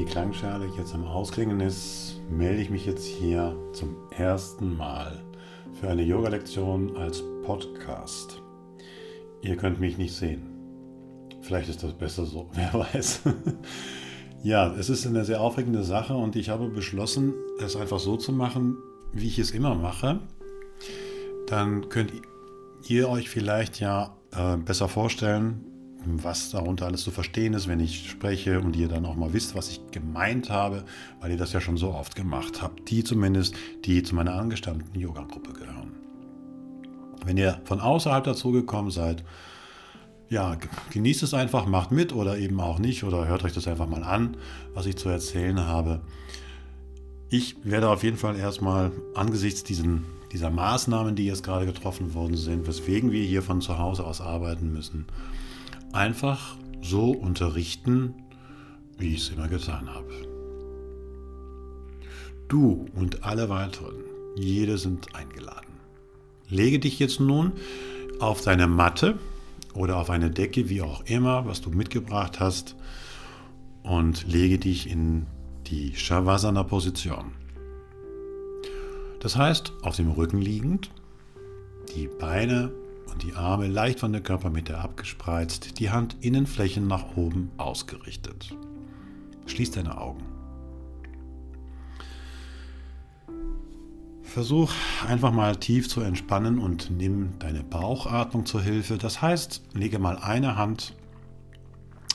die Klangschale jetzt am Ausklingen ist, melde ich mich jetzt hier zum ersten Mal für eine Yoga-Lektion als Podcast. Ihr könnt mich nicht sehen. Vielleicht ist das besser so, wer weiß. ja, es ist eine sehr aufregende Sache und ich habe beschlossen, es einfach so zu machen, wie ich es immer mache. Dann könnt ihr euch vielleicht ja äh, besser vorstellen, was darunter alles zu verstehen ist, wenn ich spreche und ihr dann auch mal wisst, was ich gemeint habe, weil ihr das ja schon so oft gemacht habt. Die zumindest, die zu meiner angestammten Yoga-Gruppe gehören. Wenn ihr von außerhalb dazu gekommen seid, ja, genießt es einfach, macht mit oder eben auch nicht oder hört euch das einfach mal an, was ich zu erzählen habe. Ich werde auf jeden Fall erstmal angesichts diesen, dieser Maßnahmen, die jetzt gerade getroffen worden sind, weswegen wir hier von zu Hause aus arbeiten müssen, einfach so unterrichten, wie ich es immer getan habe. Du und alle weiteren, jede sind eingeladen. Lege dich jetzt nun auf deine Matte oder auf eine Decke, wie auch immer, was du mitgebracht hast, und lege dich in die Shavasana-Position. Das heißt, auf dem Rücken liegend, die Beine und die Arme leicht von der Körpermitte abgespreizt, die Handinnenflächen nach oben ausgerichtet. Schließ deine Augen. Versuch einfach mal tief zu entspannen und nimm deine Bauchatmung zur Hilfe. Das heißt, lege mal eine Hand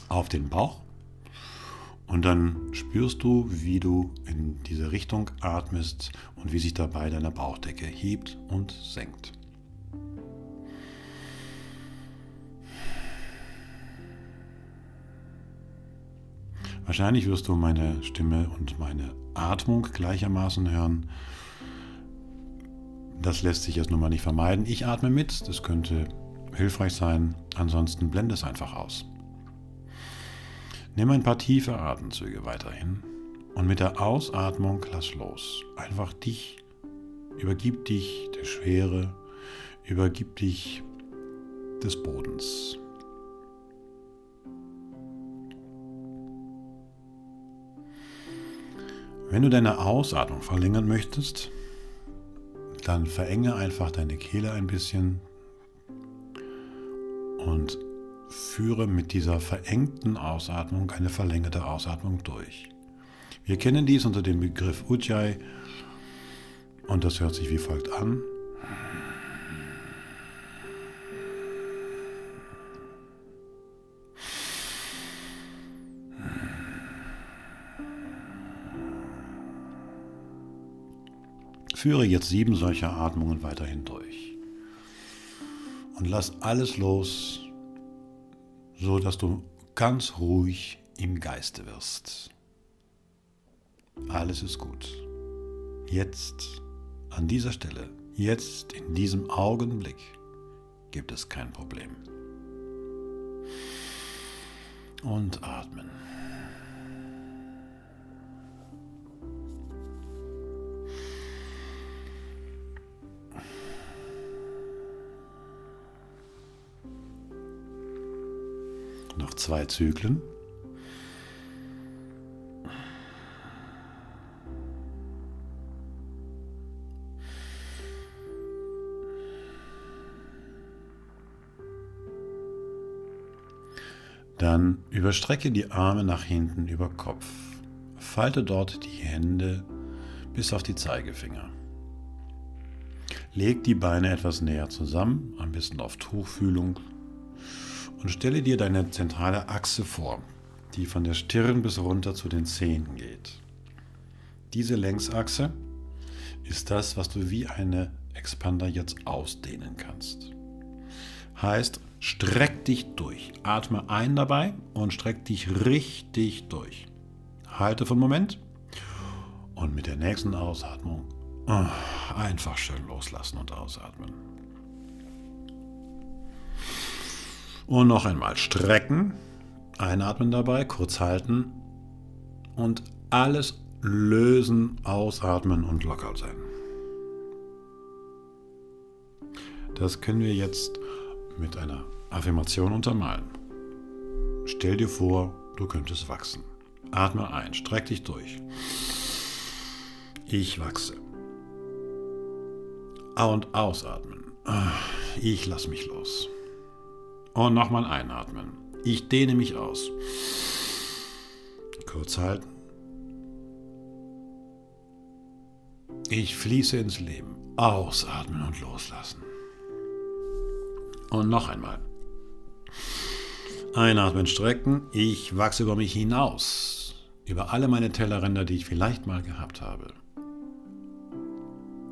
auf den Bauch und dann spürst du, wie du in diese Richtung atmest und wie sich dabei deine Bauchdecke hebt und senkt. Wahrscheinlich wirst du meine Stimme und meine Atmung gleichermaßen hören. Das lässt sich jetzt nun mal nicht vermeiden. Ich atme mit, das könnte hilfreich sein. Ansonsten blende es einfach aus. Nimm ein paar tiefe Atemzüge weiterhin und mit der Ausatmung lass los. Einfach dich, übergib dich der Schwere, übergib dich des Bodens. Wenn du deine Ausatmung verlängern möchtest, dann verenge einfach deine Kehle ein bisschen und führe mit dieser verengten Ausatmung eine verlängerte Ausatmung durch. Wir kennen dies unter dem Begriff Ujjayi und das hört sich wie folgt an. Führe jetzt sieben solcher Atmungen weiterhin durch. Und lass alles los, so dass du ganz ruhig im Geiste wirst. Alles ist gut. Jetzt, an dieser Stelle, jetzt, in diesem Augenblick, gibt es kein Problem. Und atmen. Noch zwei Zyklen. Dann überstrecke die Arme nach hinten über Kopf. Falte dort die Hände bis auf die Zeigefinger. Leg die Beine etwas näher zusammen, am besten auf Tuchfühlung und stelle dir deine zentrale Achse vor, die von der Stirn bis runter zu den Zähnen geht. Diese Längsachse ist das, was du wie eine Expander jetzt ausdehnen kannst. Heißt, streck dich durch. Atme ein dabei und streck dich richtig durch. Halte für einen Moment und mit der nächsten Ausatmung ah, einfach schön loslassen und ausatmen. Und noch einmal strecken, einatmen dabei, kurz halten und alles lösen, ausatmen und locker sein. Das können wir jetzt mit einer Affirmation untermalen. Stell dir vor, du könntest wachsen. Atme ein, streck dich durch. Ich wachse. Und ausatmen. Ich lasse mich los. Und nochmal einatmen. Ich dehne mich aus. Kurz halten. Ich fließe ins Leben. Ausatmen und loslassen. Und noch einmal. Einatmen, strecken. Ich wachse über mich hinaus. Über alle meine Tellerränder, die ich vielleicht mal gehabt habe.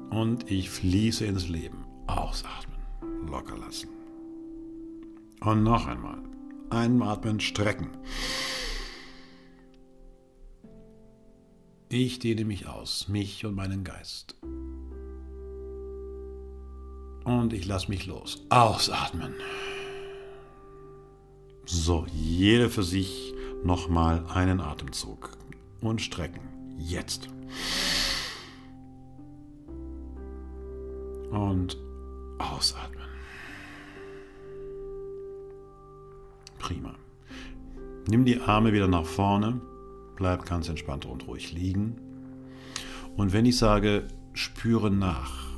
Und ich fließe ins Leben. Ausatmen. Locker lassen. Und noch einmal. Einatmen, strecken. Ich dehne mich aus, mich und meinen Geist. Und ich lasse mich los. Ausatmen. So, jeder für sich nochmal einen Atemzug. Und strecken. Jetzt. Und ausatmen. Prima. Nimm die Arme wieder nach vorne. Bleib ganz entspannt und ruhig liegen. Und wenn ich sage, spüre nach,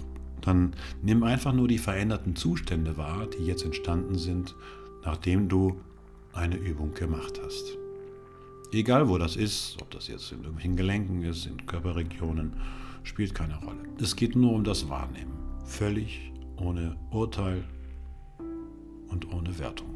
dann nimm einfach nur die veränderten Zustände wahr, die jetzt entstanden sind, nachdem du eine Übung gemacht hast. Egal wo das ist, ob das jetzt in irgendwelchen Gelenken ist, in Körperregionen, spielt keine Rolle. Es geht nur um das Wahrnehmen. Völlig ohne Urteil und ohne Wertung.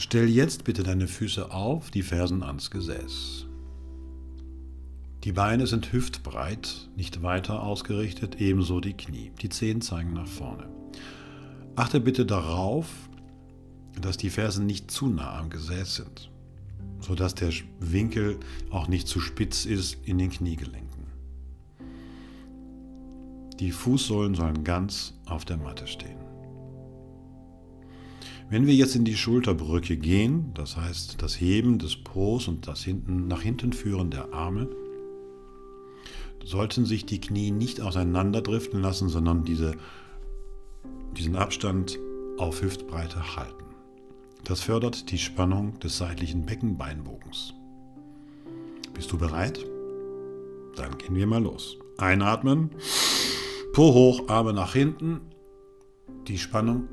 Stell jetzt bitte deine Füße auf, die Fersen ans Gesäß. Die Beine sind hüftbreit, nicht weiter ausgerichtet, ebenso die Knie. Die Zehen zeigen nach vorne. Achte bitte darauf, dass die Fersen nicht zu nah am Gesäß sind, sodass der Winkel auch nicht zu spitz ist in den Kniegelenken. Die Fußsohlen sollen ganz auf der Matte stehen. Wenn wir jetzt in die Schulterbrücke gehen, das heißt das Heben des Po's und das hinten, nach hinten führen der Arme, sollten sich die Knie nicht auseinanderdriften lassen, sondern diese, diesen Abstand auf Hüftbreite halten. Das fördert die Spannung des seitlichen Beckenbeinbogens. Bist du bereit? Dann gehen wir mal los. Einatmen, Po hoch, Arme nach hinten, die Spannung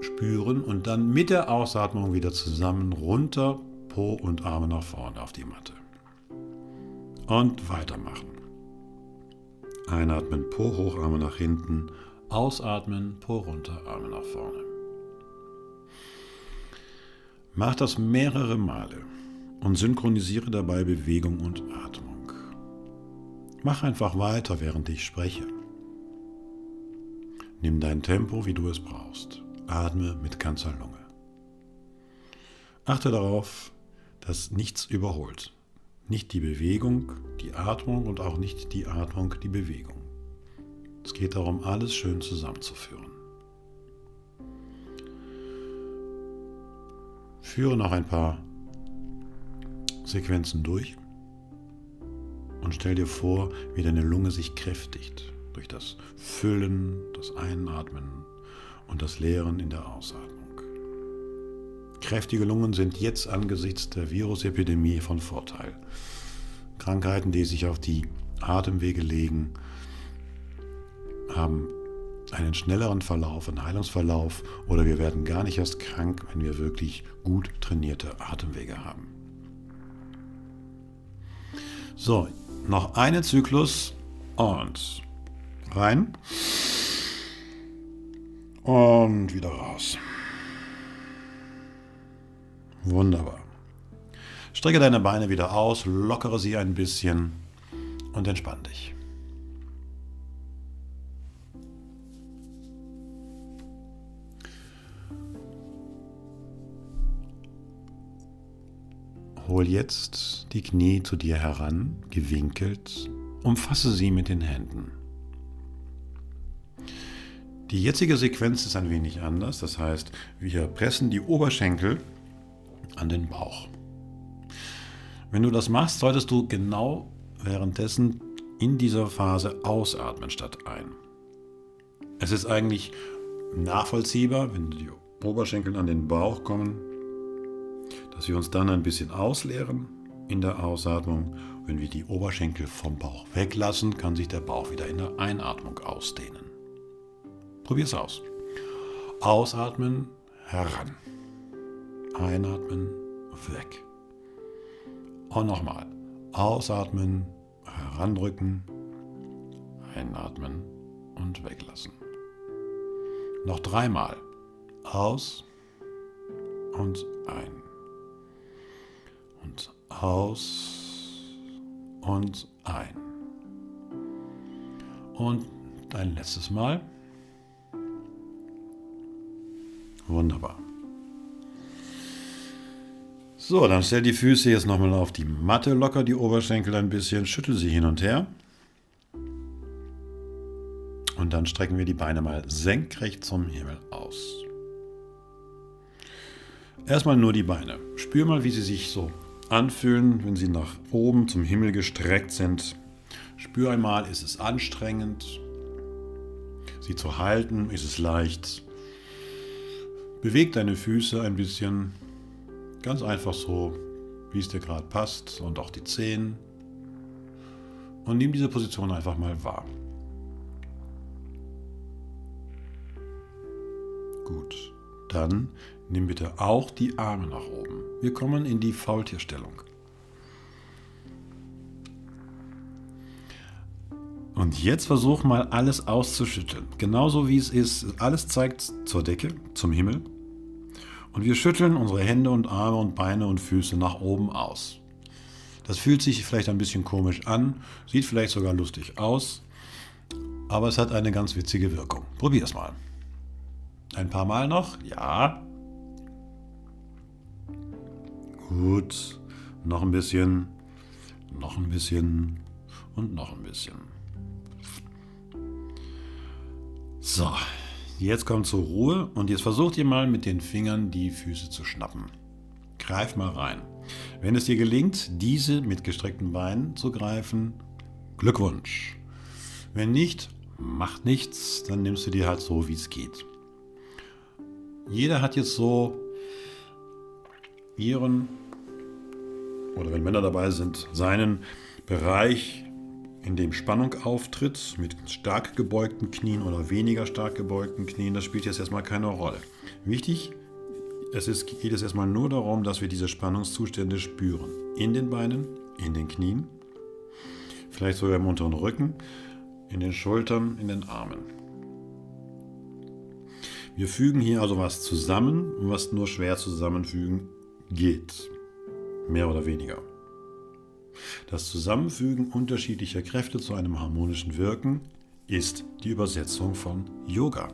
spüren und dann mit der Ausatmung wieder zusammen runter, Po und Arme nach vorne auf die Matte. Und weitermachen. Einatmen, Po hoch, Arme nach hinten. Ausatmen, Po runter, Arme nach vorne. Mach das mehrere Male und synchronisiere dabei Bewegung und Atmung. Mach einfach weiter, während ich spreche. Nimm dein Tempo, wie du es brauchst. Atme mit ganzer Lunge. Achte darauf, dass nichts überholt. Nicht die Bewegung, die Atmung und auch nicht die Atmung, die Bewegung. Es geht darum, alles schön zusammenzuführen. Führe noch ein paar Sequenzen durch und stell dir vor, wie deine Lunge sich kräftigt durch das Füllen, das Einatmen und das Leeren in der Ausatmung. Kräftige Lungen sind jetzt angesichts der Virusepidemie von Vorteil. Krankheiten, die sich auf die Atemwege legen, haben einen schnelleren Verlauf, einen Heilungsverlauf oder wir werden gar nicht erst krank, wenn wir wirklich gut trainierte Atemwege haben. So, noch einen Zyklus und rein. Und wieder raus. Wunderbar. Strecke deine Beine wieder aus, lockere sie ein bisschen und entspann dich. Hol jetzt die Knie zu dir heran, gewinkelt, umfasse sie mit den Händen. Die jetzige Sequenz ist ein wenig anders, das heißt, wir pressen die Oberschenkel an den Bauch. Wenn du das machst, solltest du genau währenddessen in dieser Phase ausatmen statt ein. Es ist eigentlich nachvollziehbar, wenn die Oberschenkel an den Bauch kommen, dass wir uns dann ein bisschen ausleeren in der Ausatmung. Wenn wir die Oberschenkel vom Bauch weglassen, kann sich der Bauch wieder in der Einatmung ausdehnen. Probier es aus. Ausatmen, heran. Einatmen, weg. Und nochmal. Ausatmen, herandrücken, einatmen und weglassen. Noch dreimal. Aus und ein. Und aus und ein. Und ein letztes Mal. Wunderbar. So, dann stell die Füße jetzt nochmal auf die Matte, locker die Oberschenkel ein bisschen, schüttel sie hin und her. Und dann strecken wir die Beine mal senkrecht zum Himmel aus. Erstmal nur die Beine. Spür mal, wie sie sich so anfühlen, wenn sie nach oben zum Himmel gestreckt sind. Spür einmal, ist es anstrengend, sie zu halten, ist es leicht. Beweg deine Füße ein bisschen, Ganz einfach so, wie es dir gerade passt und auch die Zehen. Und nimm diese Position einfach mal wahr. Gut, dann nimm bitte auch die Arme nach oben. Wir kommen in die Faultierstellung. Und jetzt versuch mal alles auszuschütteln. Genauso wie es ist. Alles zeigt zur Decke, zum Himmel. Und wir schütteln unsere Hände und Arme und Beine und Füße nach oben aus. Das fühlt sich vielleicht ein bisschen komisch an, sieht vielleicht sogar lustig aus, aber es hat eine ganz witzige Wirkung. Probier es mal. Ein paar Mal noch? Ja. Gut. Noch ein bisschen. Noch ein bisschen. Und noch ein bisschen. So, Jetzt kommt zur Ruhe und jetzt versucht ihr mal mit den Fingern die Füße zu schnappen. Greif mal rein. Wenn es dir gelingt, diese mit gestreckten Beinen zu greifen, Glückwunsch. Wenn nicht, macht nichts, dann nimmst du dir halt so, wie es geht. Jeder hat jetzt so ihren, oder wenn Männer dabei sind, seinen Bereich, in dem Spannung auftritt, mit stark gebeugten Knien oder weniger stark gebeugten Knien, das spielt jetzt erstmal keine Rolle. Wichtig, es ist, geht es erstmal nur darum, dass wir diese Spannungszustände spüren. In den Beinen, in den Knien, vielleicht sogar im unteren Rücken, in den Schultern, in den Armen. Wir fügen hier also was zusammen, was nur schwer zusammenfügen geht. Mehr oder weniger. Das Zusammenfügen unterschiedlicher Kräfte zu einem harmonischen Wirken ist die Übersetzung von Yoga.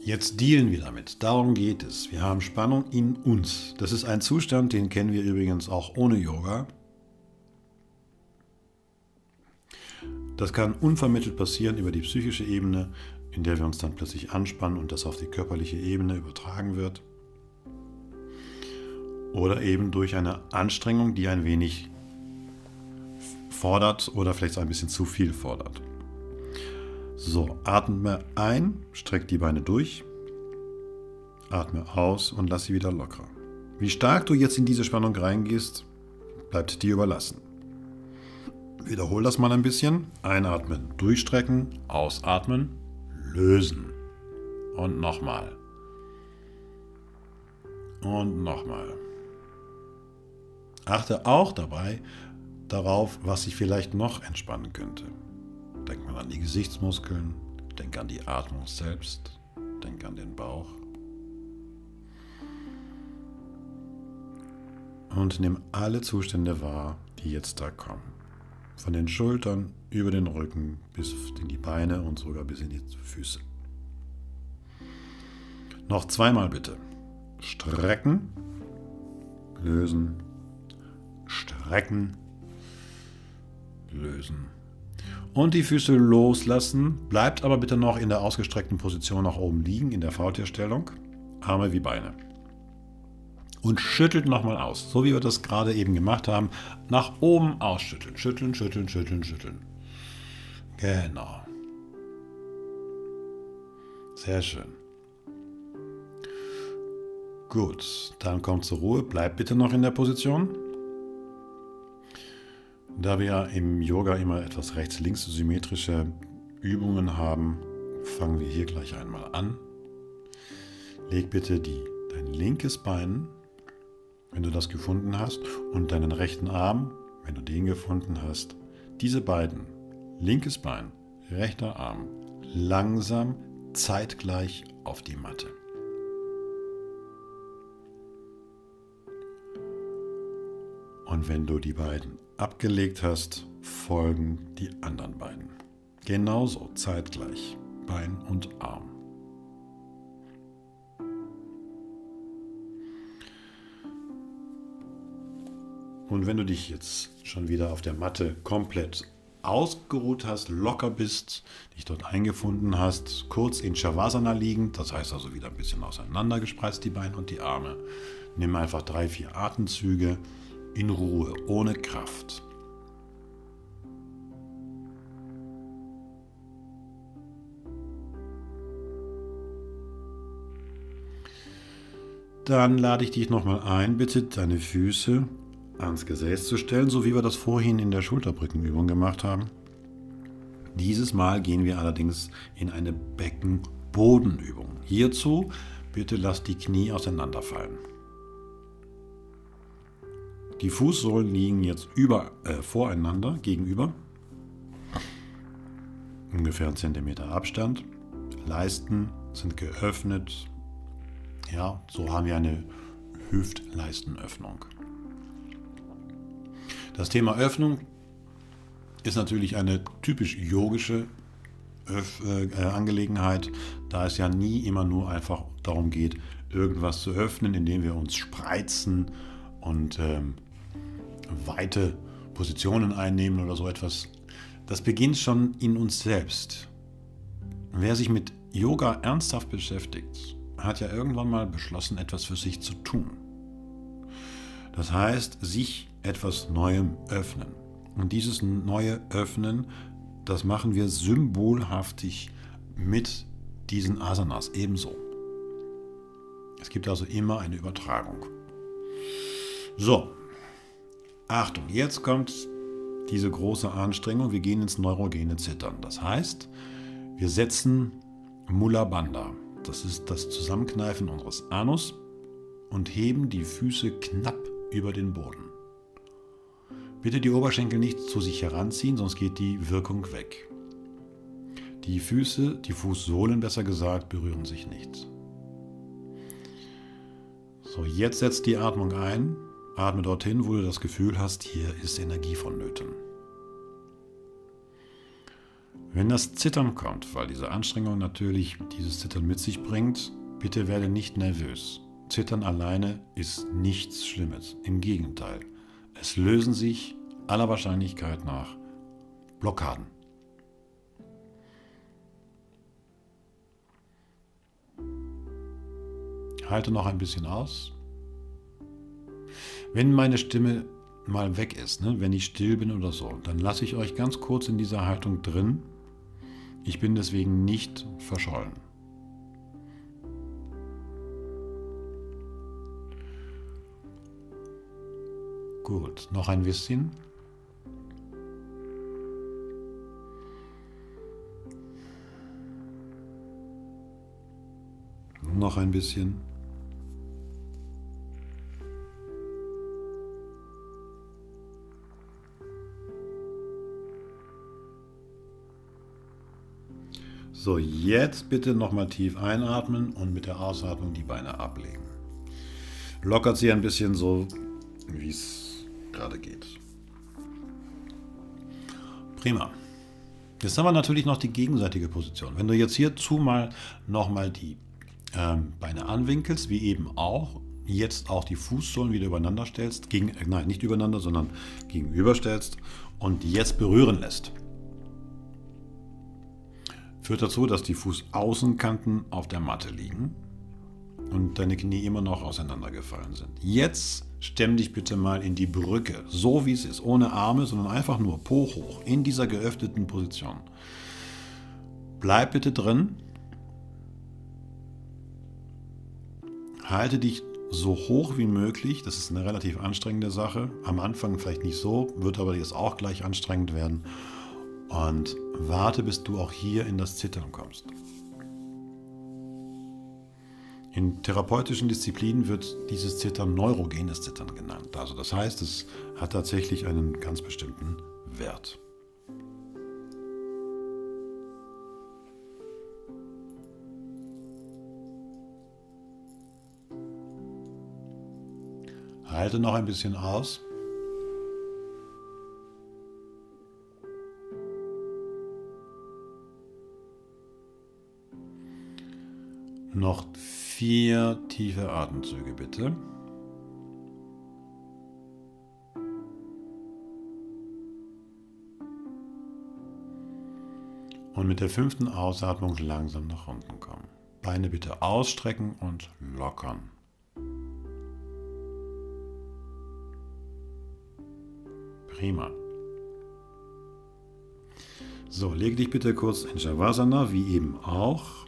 Jetzt dealen wir damit. Darum geht es. Wir haben Spannung in uns. Das ist ein Zustand, den kennen wir übrigens auch ohne Yoga. Das kann unvermittelt passieren über die psychische Ebene, in der wir uns dann plötzlich anspannen und das auf die körperliche Ebene übertragen wird oder eben durch eine Anstrengung, die ein wenig fordert oder vielleicht ein bisschen zu viel fordert. So, atme ein, streck die Beine durch, atme aus und lass sie wieder locker. Wie stark du jetzt in diese Spannung reingehst, bleibt dir überlassen. Wiederhol das mal ein bisschen. Einatmen, durchstrecken, ausatmen, lösen. Und nochmal. Und nochmal. Achte auch dabei darauf, was sich vielleicht noch entspannen könnte. Denk mal an die Gesichtsmuskeln, denk an die Atmung selbst, denk an den Bauch. Und nimm alle Zustände wahr, die jetzt da kommen. Von den Schultern über den Rücken bis in die Beine und sogar bis in die Füße. Noch zweimal bitte. Strecken, lösen, strecken, lösen. Und die Füße loslassen. Bleibt aber bitte noch in der ausgestreckten Position nach oben liegen, in der Faultierstellung. Arme wie Beine. Und schüttelt nochmal aus, so wie wir das gerade eben gemacht haben. Nach oben ausschütteln. Schütteln, schütteln, schütteln, schütteln. Genau. Sehr schön. Gut, dann kommt zur Ruhe. Bleib bitte noch in der Position. Da wir im Yoga immer etwas rechts-links symmetrische Übungen haben, fangen wir hier gleich einmal an. Leg bitte die, dein linkes Bein, wenn du das gefunden hast, und deinen rechten Arm, wenn du den gefunden hast, diese beiden, linkes Bein, rechter Arm, langsam zeitgleich auf die Matte. Und wenn du die beiden abgelegt hast, folgen die anderen beiden. Genauso zeitgleich Bein und Arm. Und wenn du dich jetzt schon wieder auf der Matte komplett ausgeruht hast, locker bist, dich dort eingefunden hast, kurz in Shavasana liegend, das heißt also wieder ein bisschen auseinandergespreizt die Beine und die Arme, nimm einfach drei, vier Atemzüge in Ruhe, ohne Kraft. Dann lade ich dich nochmal ein, bitte deine Füße ans Gesäß zu stellen, so wie wir das vorhin in der Schulterbrückenübung gemacht haben. Dieses Mal gehen wir allerdings in eine Beckenbodenübung. Hierzu bitte lass die Knie auseinanderfallen. Die Fußsohlen liegen jetzt über, äh, voreinander gegenüber. Ungefähr einen Zentimeter Abstand. Leisten sind geöffnet. Ja, so haben wir eine Hüftleistenöffnung. Das Thema Öffnung ist natürlich eine typisch yogische Öff äh, Angelegenheit, da es ja nie immer nur einfach darum geht, irgendwas zu öffnen, indem wir uns spreizen und ähm, weite Positionen einnehmen oder so etwas. Das beginnt schon in uns selbst. Wer sich mit Yoga ernsthaft beschäftigt, hat ja irgendwann mal beschlossen, etwas für sich zu tun. Das heißt, sich etwas Neuem öffnen. Und dieses neue Öffnen, das machen wir symbolhaftig mit diesen Asanas ebenso. Es gibt also immer eine Übertragung. So, Achtung, jetzt kommt diese große Anstrengung. Wir gehen ins neurogene Zittern. Das heißt, wir setzen Mula Bandha. Das ist das Zusammenkneifen unseres Anus und heben die Füße knapp über den Boden. Bitte die Oberschenkel nicht zu sich heranziehen, sonst geht die Wirkung weg. Die Füße, die Fußsohlen besser gesagt, berühren sich nicht. So, jetzt setzt die Atmung ein. Atme dorthin, wo du das Gefühl hast, hier ist Energie vonnöten. Wenn das Zittern kommt, weil diese Anstrengung natürlich dieses Zittern mit sich bringt, bitte werde nicht nervös. Zittern alleine ist nichts Schlimmes. Im Gegenteil, es lösen sich aller Wahrscheinlichkeit nach Blockaden. Halte noch ein bisschen aus. Wenn meine Stimme mal weg ist, ne, wenn ich still bin oder so, dann lasse ich euch ganz kurz in dieser Haltung drin. Ich bin deswegen nicht verschollen. Gut, noch ein bisschen. Noch ein bisschen. So, jetzt bitte nochmal tief einatmen und mit der Ausatmung die Beine ablegen. Lockert sie ein bisschen so, wie es gerade geht. Prima. Jetzt haben wir natürlich noch die gegenseitige Position. Wenn du jetzt hierzu mal nochmal die ähm, Beine anwinkelst, wie eben auch, jetzt auch die Fußsohlen wieder übereinander stellst, gegen, äh, nein, nicht übereinander, sondern gegenüberstellst und jetzt berühren lässt führt dazu, dass die Fußaußenkanten auf der Matte liegen und deine Knie immer noch auseinandergefallen sind. Jetzt stemm dich bitte mal in die Brücke, so wie es ist, ohne Arme, sondern einfach nur Po hoch, in dieser geöffneten Position. Bleib bitte drin. Halte dich so hoch wie möglich. Das ist eine relativ anstrengende Sache. Am Anfang vielleicht nicht so, wird aber jetzt auch gleich anstrengend werden. Und warte, bis du auch hier in das Zittern kommst. In therapeutischen Disziplinen wird dieses Zittern neurogenes Zittern genannt. Also das heißt, es hat tatsächlich einen ganz bestimmten Wert. Halte noch ein bisschen aus. Noch vier tiefe Atemzüge bitte. Und mit der fünften Ausatmung langsam nach unten kommen. Beine bitte ausstrecken und lockern. Prima. So, leg dich bitte kurz in Shavasana, wie eben auch.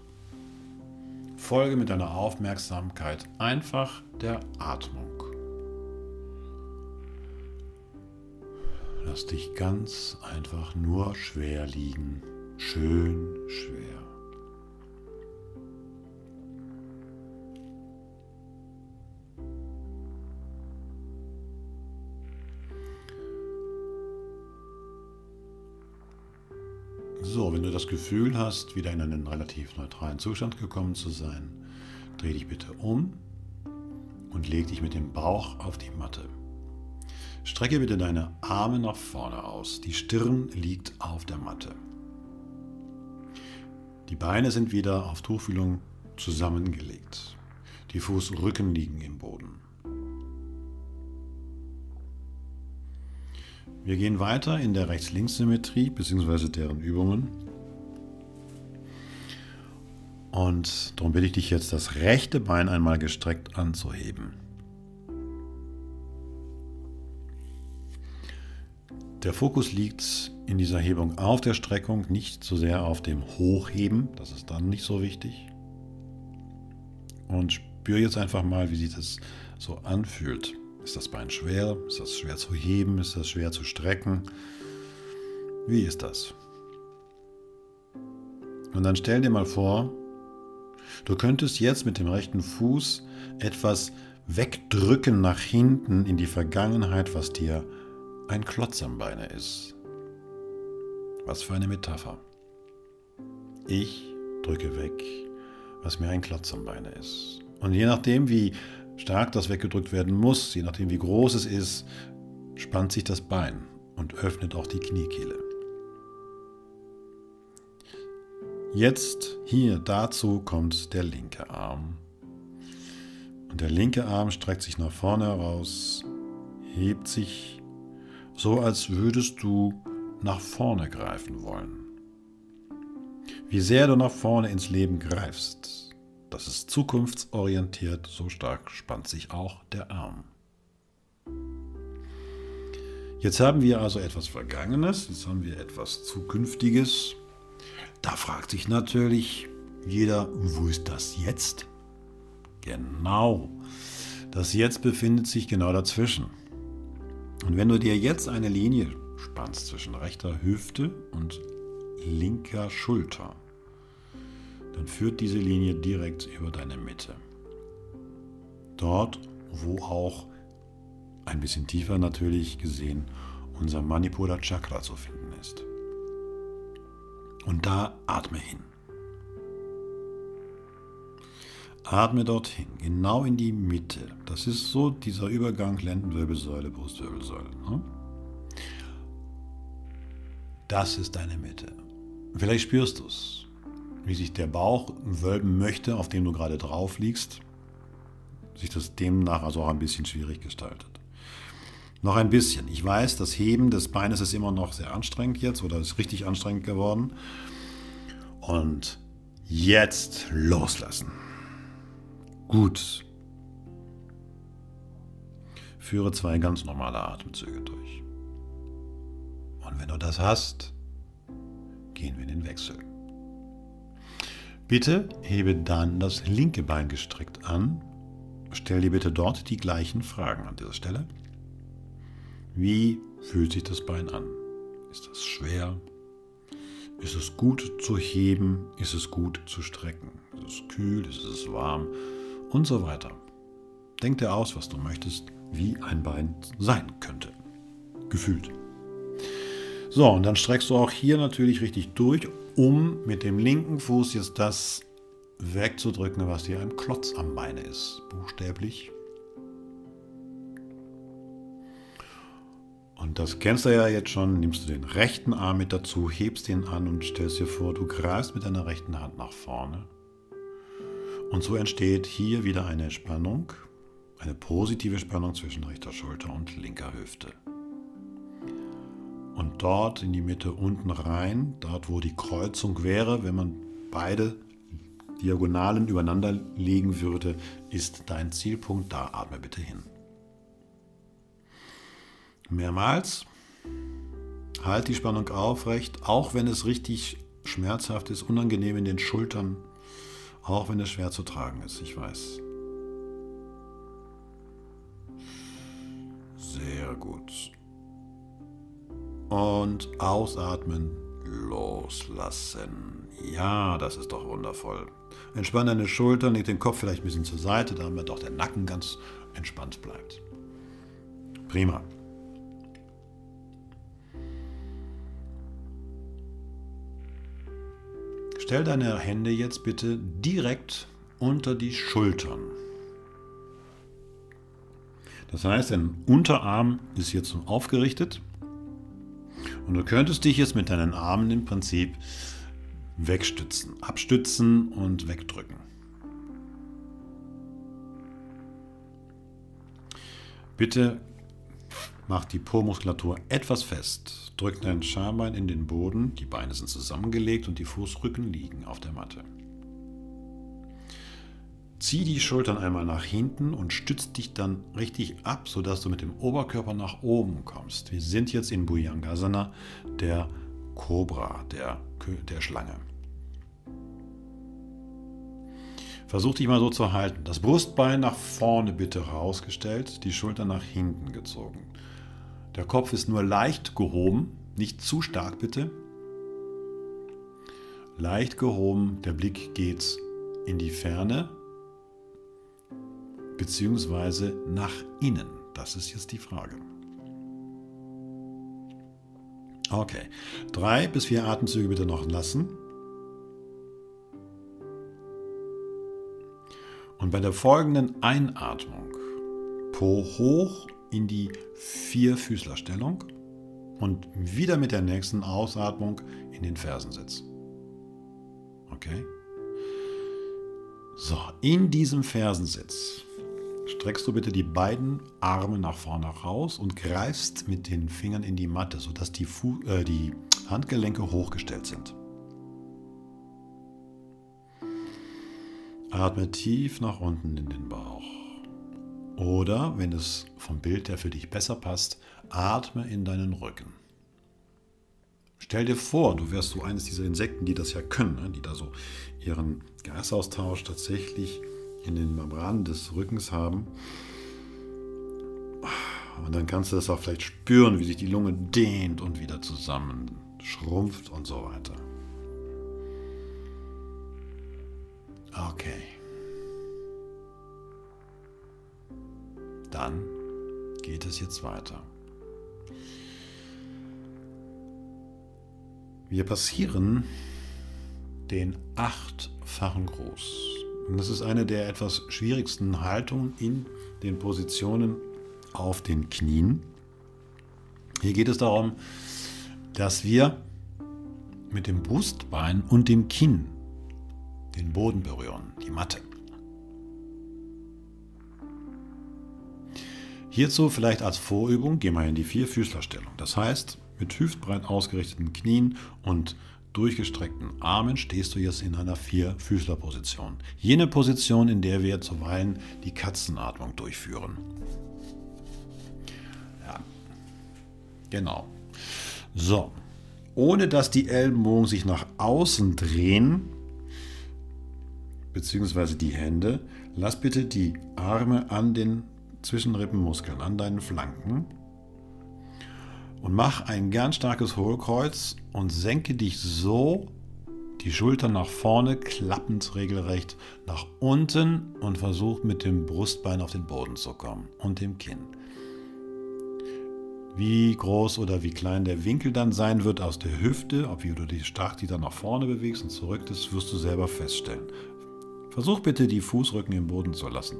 Folge mit deiner Aufmerksamkeit einfach der Atmung. Lass dich ganz einfach nur schwer liegen. Schön schwer. Das Gefühl hast, wieder in einen relativ neutralen Zustand gekommen zu sein, dreh dich bitte um und leg dich mit dem Bauch auf die Matte. Strecke bitte deine Arme nach vorne aus. Die Stirn liegt auf der Matte. Die Beine sind wieder auf Tuchfühlung zusammengelegt. Die Fußrücken liegen im Boden. Wir gehen weiter in der Rechts-Links-Symmetrie bzw. deren Übungen. Und darum bitte ich dich jetzt, das rechte Bein einmal gestreckt anzuheben. Der Fokus liegt in dieser Hebung auf der Streckung, nicht so sehr auf dem Hochheben, das ist dann nicht so wichtig. Und spür jetzt einfach mal, wie sich das so anfühlt. Ist das Bein schwer? Ist das schwer zu heben? Ist das schwer zu strecken? Wie ist das? Und dann stell dir mal vor, du könntest jetzt mit dem rechten Fuß etwas wegdrücken nach hinten in die Vergangenheit, was dir ein Klotz am Beine ist. Was für eine Metapher. Ich drücke weg, was mir ein Klotz am Beine ist. Und je nachdem, wie stark das weggedrückt werden muss, je nachdem wie groß es ist, spannt sich das Bein und öffnet auch die Kniekehle. Jetzt hier dazu kommt der linke Arm. Und der linke Arm streckt sich nach vorne heraus, hebt sich so, als würdest du nach vorne greifen wollen. Wie sehr du nach vorne ins Leben greifst, das ist zukunftsorientiert, so stark spannt sich auch der Arm. Jetzt haben wir also etwas Vergangenes, jetzt haben wir etwas Zukünftiges. Da fragt sich natürlich jeder, wo ist das jetzt? Genau, das Jetzt befindet sich genau dazwischen. Und wenn du dir jetzt eine Linie spannst zwischen rechter Hüfte und linker Schulter, dann führt diese Linie direkt über deine Mitte. Dort, wo auch ein bisschen tiefer natürlich gesehen unser Manipura Chakra zu finden ist. Und da atme hin. Atme dorthin, genau in die Mitte. Das ist so dieser Übergang Lendenwirbelsäule, Brustwirbelsäule. Ne? Das ist deine Mitte. Vielleicht spürst du es wie sich der Bauch wölben möchte, auf dem du gerade drauf liegst, sich das demnach also auch ein bisschen schwierig gestaltet. Noch ein bisschen. Ich weiß, das Heben des Beines ist immer noch sehr anstrengend jetzt oder ist richtig anstrengend geworden. Und jetzt loslassen. Gut. Führe zwei ganz normale Atemzüge durch. Und wenn du das hast, gehen wir in den Wechsel. Bitte hebe dann das linke Bein gestreckt an stell dir bitte dort die gleichen Fragen an dieser Stelle. Wie fühlt sich das Bein an? Ist das schwer? Ist es gut zu heben? Ist es gut zu strecken? Ist es kühl? Ist es warm? Und so weiter. Denk dir aus, was du möchtest, wie ein Bein sein könnte. Gefühlt. So, und dann streckst du auch hier natürlich richtig durch, um mit dem linken Fuß jetzt das wegzudrücken, was hier ein Klotz am Beine ist. Buchstäblich. Und das kennst du ja jetzt schon. Nimmst du den rechten Arm mit dazu, hebst ihn an und stellst dir vor, du greifst mit deiner rechten Hand nach vorne. Und so entsteht hier wieder eine Spannung, eine positive Spannung zwischen rechter Schulter und linker Hüfte. Und dort in die Mitte unten rein, dort wo die Kreuzung wäre, wenn man beide Diagonalen übereinander legen würde, ist dein Zielpunkt. Da atme bitte hin. Mehrmals. Halt die Spannung aufrecht, auch wenn es richtig schmerzhaft ist, unangenehm in den Schultern, auch wenn es schwer zu tragen ist, ich weiß. Sehr gut. Und ausatmen, loslassen. Ja, das ist doch wundervoll. Entspann deine Schultern, leg den Kopf vielleicht ein bisschen zur Seite, damit auch der Nacken ganz entspannt bleibt. Prima. Stell deine Hände jetzt bitte direkt unter die Schultern. Das heißt, dein Unterarm ist jetzt aufgerichtet und du könntest dich jetzt mit deinen Armen im Prinzip wegstützen, abstützen und wegdrücken. Bitte mach die Po-Muskulatur etwas fest. Drück dein Schambein in den Boden, die Beine sind zusammengelegt und die Fußrücken liegen auf der Matte. Zieh die Schultern einmal nach hinten und stütz dich dann richtig ab, sodass du mit dem Oberkörper nach oben kommst. Wir sind jetzt in Bhujangasana, der Kobra, der, der Schlange. Versuch dich mal so zu halten. Das Brustbein nach vorne bitte rausgestellt, die Schultern nach hinten gezogen. Der Kopf ist nur leicht gehoben, nicht zu stark bitte. Leicht gehoben, der Blick geht in die Ferne, beziehungsweise nach innen. Das ist jetzt die Frage. Okay, drei bis vier Atemzüge bitte noch lassen. Und bei der folgenden Einatmung Po hoch in die Vierfüßlerstellung und wieder mit der nächsten Ausatmung in den Fersensitz. Okay? So, in diesem Fersensitz streckst du bitte die beiden Arme nach vorne raus und greifst mit den Fingern in die Matte, sodass die, Fu äh, die Handgelenke hochgestellt sind. Atme tief nach unten in den Bauch. Oder, wenn es vom Bild her für dich besser passt, atme in deinen Rücken. Stell dir vor, du wärst so eines dieser Insekten, die das ja können, ne? die da so ihren Gasaustausch tatsächlich in den Membranen des Rückens haben. Und dann kannst du das auch vielleicht spüren, wie sich die Lunge dehnt und wieder zusammen schrumpft und so weiter. Okay. Dann geht es jetzt weiter. Wir passieren den achtfachen Gruß. Und das ist eine der etwas schwierigsten Haltungen in den Positionen auf den Knien. Hier geht es darum, dass wir mit dem Brustbein und dem Kinn den Boden berühren, die Matte. Hierzu vielleicht als Vorübung gehen wir in die Vierfüßlerstellung. Das heißt, mit hüftbreit ausgerichteten Knien und durchgestreckten Armen stehst du jetzt in einer Vierfüßlerposition. Jene Position, in der wir zuweilen die Katzenatmung durchführen. Ja, genau. So, ohne dass die Ellenbogen sich nach außen drehen, bzw. die Hände. Lass bitte die Arme an den Zwischenrippenmuskeln, an deinen Flanken. Und mach ein ganz starkes Hohlkreuz und senke dich so die Schultern nach vorne, klappend regelrecht nach unten und versuch mit dem Brustbein auf den Boden zu kommen und dem Kinn. Wie groß oder wie klein der Winkel dann sein wird aus der Hüfte, ob wie du dich stark die dann nach vorne bewegst und zurück, das wirst du selber feststellen. Versuch bitte die Fußrücken im Boden zu lassen.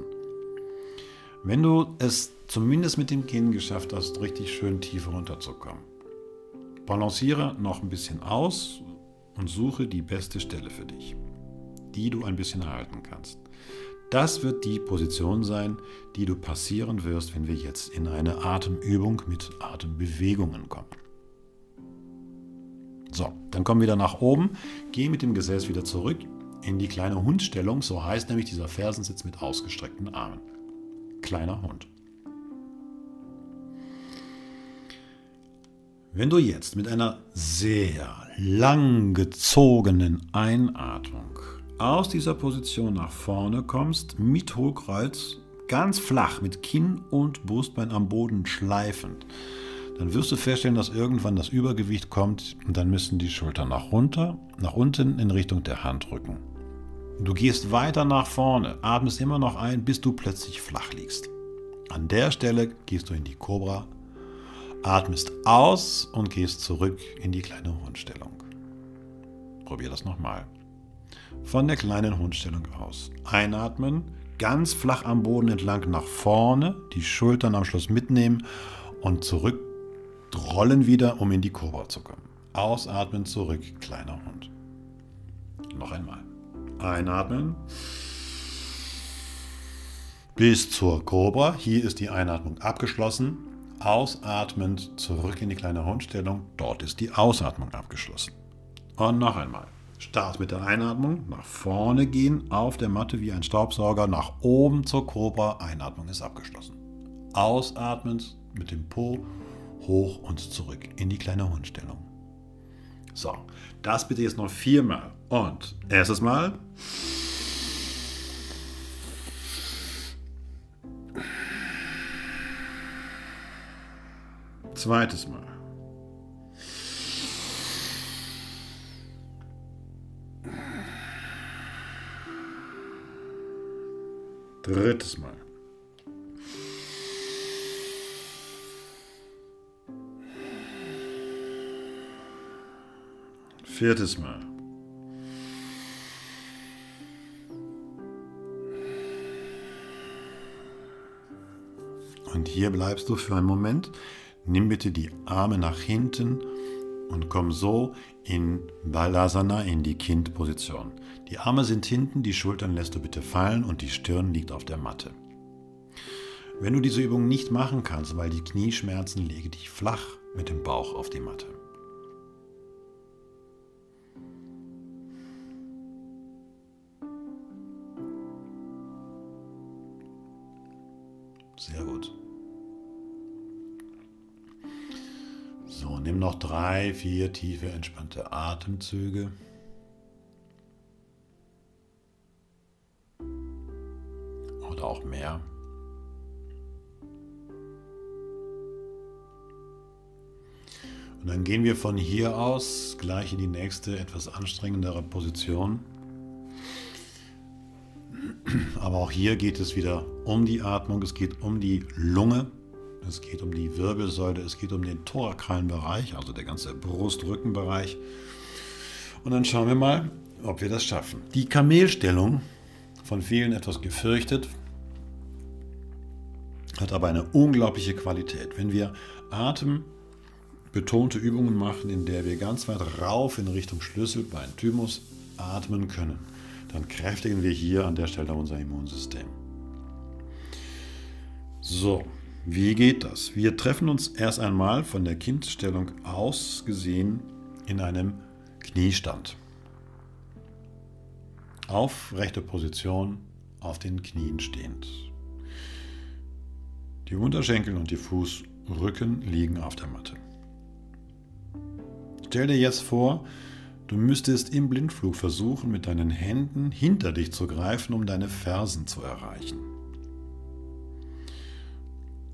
Wenn du es zumindest mit dem Kinn geschafft hast, richtig schön tief runterzukommen, balanciere noch ein bisschen aus und suche die beste Stelle für dich, die du ein bisschen erhalten kannst. Das wird die Position sein, die du passieren wirst, wenn wir jetzt in eine Atemübung mit Atembewegungen kommen. So, dann komm wieder nach oben, geh mit dem Gesäß wieder zurück in die kleine Hundstellung, so heißt nämlich dieser Fersensitz mit ausgestreckten Armen. Kleiner Hund. Wenn du jetzt mit einer sehr lang gezogenen Einatmung aus dieser Position nach vorne kommst, mit Hohlkreuz, ganz flach, mit Kinn und Brustbein am Boden schleifend, dann wirst du feststellen, dass irgendwann das Übergewicht kommt und dann müssen die Schultern nach runter, nach unten in Richtung der Hand rücken. Du gehst weiter nach vorne, atmest immer noch ein, bis du plötzlich flach liegst. An der Stelle gehst du in die Cobra, atmest aus und gehst zurück in die kleine Hundstellung. Probier das nochmal von der kleinen Hundstellung aus. Einatmen, ganz flach am Boden entlang nach vorne, die Schultern am Schluss mitnehmen und zurück rollen wieder, um in die Kobra zu kommen. Ausatmen, zurück, kleiner Hund. Noch einmal. Einatmen. Bis zur Kobra. Hier ist die Einatmung abgeschlossen. Ausatmend zurück in die kleine Hundstellung. Dort ist die Ausatmung abgeschlossen. Und noch einmal. Start mit der Einatmung, nach vorne gehen, auf der Matte wie ein Staubsauger, nach oben zur Cobra, Einatmung ist abgeschlossen. Ausatmend mit dem Po hoch und zurück in die kleine Hundstellung. So, das bitte jetzt noch viermal. Und erstes Mal. Zweites Mal. Drittes Mal. Viertes Mal. Und hier bleibst du für einen Moment. Nimm bitte die Arme nach hinten und komm so in Balasana, in die Kindposition. Die Arme sind hinten, die Schultern lässt du bitte fallen und die Stirn liegt auf der Matte. Wenn du diese Übung nicht machen kannst, weil die Knie schmerzen, lege dich flach mit dem Bauch auf die Matte. Noch drei, vier tiefe, entspannte Atemzüge. Oder auch mehr. Und dann gehen wir von hier aus gleich in die nächste, etwas anstrengendere Position. Aber auch hier geht es wieder um die Atmung, es geht um die Lunge. Es geht um die Wirbelsäule, es geht um den thorakralen Bereich, also der ganze Brust-Rückenbereich. Und dann schauen wir mal, ob wir das schaffen. Die Kamelstellung, von vielen etwas gefürchtet, hat aber eine unglaubliche Qualität. Wenn wir atembetonte Übungen machen, in der wir ganz weit rauf in Richtung Schlüsselbein, Thymus atmen können, dann kräftigen wir hier an der Stelle unser Immunsystem. So, wie geht das? Wir treffen uns erst einmal von der Kindstellung aus gesehen in einem Kniestand. Aufrechte Position, auf den Knien stehend. Die Unterschenkel und die Fußrücken liegen auf der Matte. Stell dir jetzt vor, Du müsstest im Blindflug versuchen, mit deinen Händen hinter dich zu greifen, um deine Fersen zu erreichen.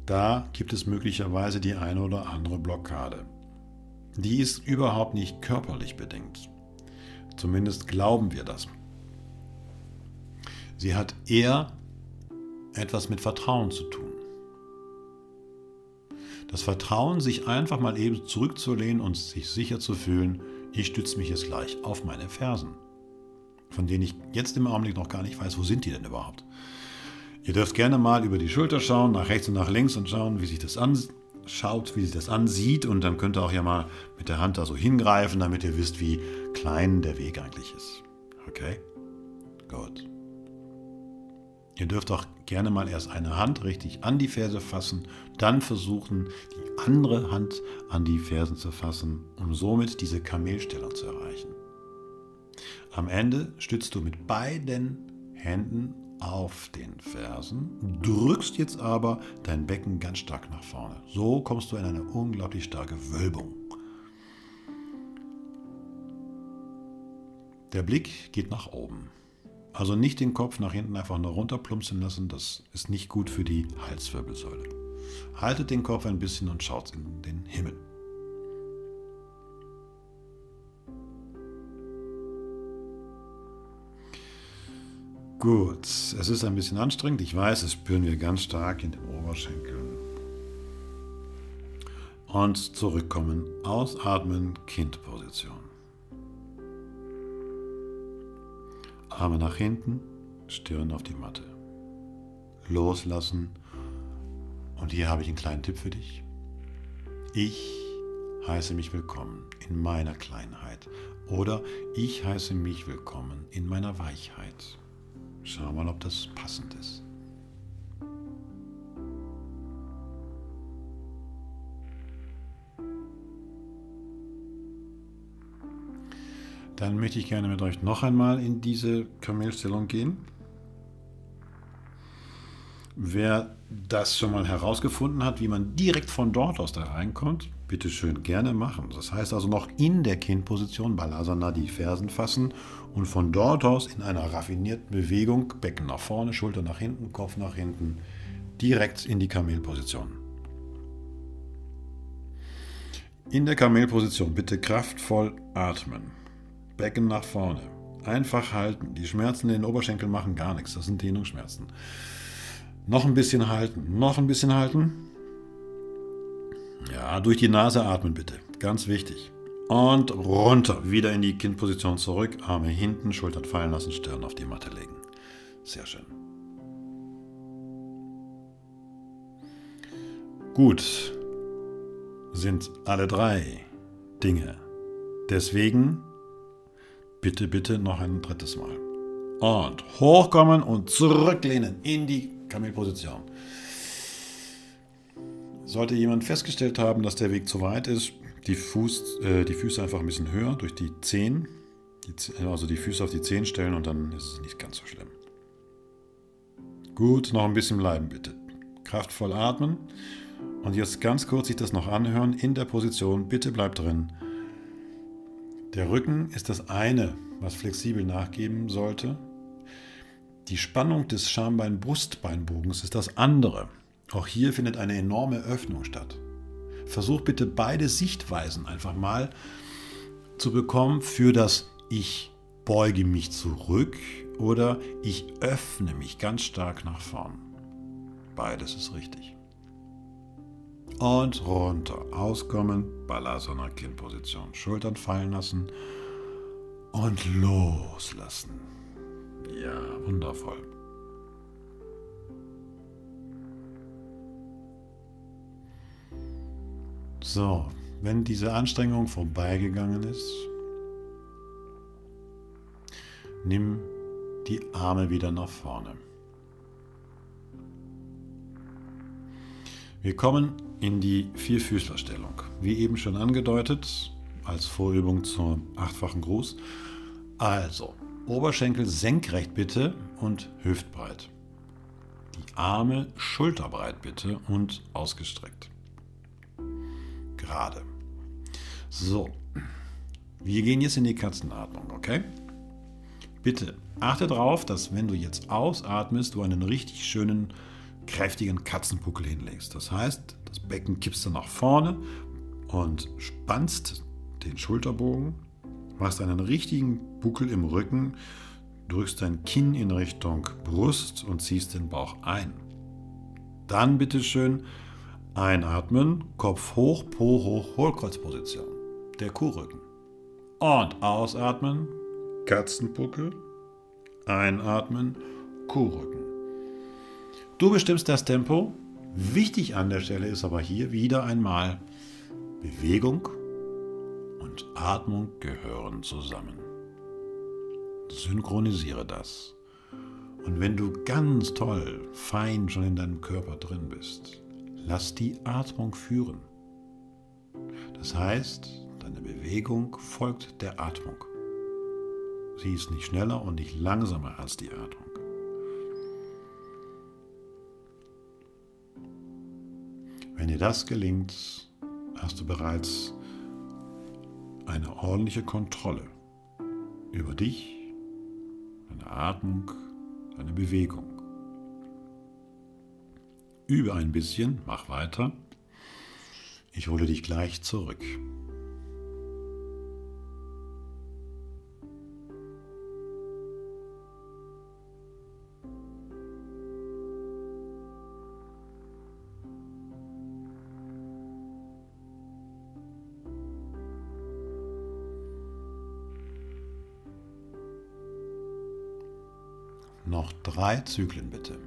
Da gibt es möglicherweise die eine oder andere Blockade. Die ist überhaupt nicht körperlich bedingt. Zumindest glauben wir das. Sie hat eher etwas mit Vertrauen zu tun. Das Vertrauen, sich einfach mal eben zurückzulehnen und sich sicher zu fühlen, ich stütze mich jetzt gleich auf meine Fersen, von denen ich jetzt im Augenblick noch gar nicht weiß, wo sind die denn überhaupt. Ihr dürft gerne mal über die Schulter schauen, nach rechts und nach links und schauen, wie sich das anschaut, wie sich das ansieht und dann könnt ihr auch ja mal mit der Hand da so hingreifen, damit ihr wisst, wie klein der Weg eigentlich ist. Okay? Gut. Ihr dürft auch gerne mal erst eine Hand richtig an die Ferse fassen, dann versuchen, die andere Hand an die Fersen zu fassen, um somit diese Kamelstellung zu erreichen. Am Ende stützt du mit beiden Händen auf den Fersen, drückst jetzt aber dein Becken ganz stark nach vorne. So kommst du in eine unglaublich starke Wölbung. Der Blick geht nach oben. Also nicht den Kopf nach hinten einfach nur runterplumpsen lassen, das ist nicht gut für die Halswirbelsäule. Haltet den Kopf ein bisschen und schaut in den Himmel. Gut, es ist ein bisschen anstrengend, ich weiß, es spüren wir ganz stark in den Oberschenkeln. Und zurückkommen, ausatmen, Kindposition. Arme nach hinten, Stirn auf die Matte. Loslassen. Und hier habe ich einen kleinen Tipp für dich. Ich heiße mich willkommen in meiner Kleinheit. Oder ich heiße mich willkommen in meiner Weichheit. Schau mal, ob das passend ist. Dann möchte ich gerne mit euch noch einmal in diese Kamelstellung gehen. Wer das schon mal herausgefunden hat, wie man direkt von dort aus da reinkommt, bitte schön gerne machen. Das heißt also noch in der Kindposition Balasana die Fersen fassen und von dort aus in einer raffinierten Bewegung Becken nach vorne, Schulter nach hinten, Kopf nach hinten, direkt in die Kamelposition. In der Kamelposition bitte kraftvoll atmen. Becken nach vorne. Einfach halten. Die Schmerzen in den Oberschenkeln machen gar nichts. Das sind Dehnungsschmerzen. Noch ein bisschen halten. Noch ein bisschen halten. Ja, durch die Nase atmen bitte. Ganz wichtig. Und runter. Wieder in die Kindposition zurück. Arme hinten, Schultern fallen lassen, Stirn auf die Matte legen. Sehr schön. Gut. Sind alle drei Dinge. Deswegen Bitte, bitte noch ein drittes Mal. Und hochkommen und zurücklehnen in die Kamelposition. Sollte jemand festgestellt haben, dass der Weg zu weit ist, die, Fuß, äh, die Füße einfach ein bisschen höher durch die Zehen, die, also die Füße auf die Zehen stellen und dann ist es nicht ganz so schlimm. Gut, noch ein bisschen bleiben bitte. Kraftvoll atmen und jetzt ganz kurz sich das noch anhören in der Position. Bitte bleibt drin. Der Rücken ist das eine, was flexibel nachgeben sollte. Die Spannung des Schambein-Brustbeinbogens ist das andere. Auch hier findet eine enorme Öffnung statt. Versuch bitte beide Sichtweisen einfach mal zu bekommen für das Ich beuge mich zurück oder ich öffne mich ganz stark nach vorn. Beides ist richtig. Und runter. Auskommen. Balasana Kindposition. Schultern fallen lassen. Und loslassen. Ja, wundervoll. So, wenn diese Anstrengung vorbeigegangen ist, nimm die Arme wieder nach vorne. Wir kommen in die Vierfüßlerstellung. Wie eben schon angedeutet, als Vorübung zum achtfachen Gruß. Also, Oberschenkel senkrecht bitte und hüftbreit. Die Arme schulterbreit bitte und ausgestreckt. Gerade. So, Wir gehen jetzt in die Katzenatmung, okay? Bitte achte darauf, dass wenn du jetzt ausatmest, du einen richtig schönen, kräftigen Katzenbuckel hinlegst. Das heißt, das Becken kippst du nach vorne und spannst den Schulterbogen, machst einen richtigen Buckel im Rücken, drückst dein Kinn in Richtung Brust und ziehst den Bauch ein. Dann bitte schön einatmen, Kopf hoch, Po hoch, Hohlkreuzposition, der Kuhrücken. Und ausatmen, Katzenbuckel, einatmen, Kuhrücken. Du bestimmst das Tempo. Wichtig an der Stelle ist aber hier wieder einmal Bewegung und Atmung gehören zusammen. Synchronisiere das. Und wenn du ganz toll, fein schon in deinem Körper drin bist, lass die Atmung führen. Das heißt, deine Bewegung folgt der Atmung. Sie ist nicht schneller und nicht langsamer als die Atmung. Wenn dir das gelingt, hast du bereits eine ordentliche Kontrolle über dich, deine Atmung, deine Bewegung. Übe ein bisschen, mach weiter. Ich hole dich gleich zurück. Noch drei Zyklen bitte.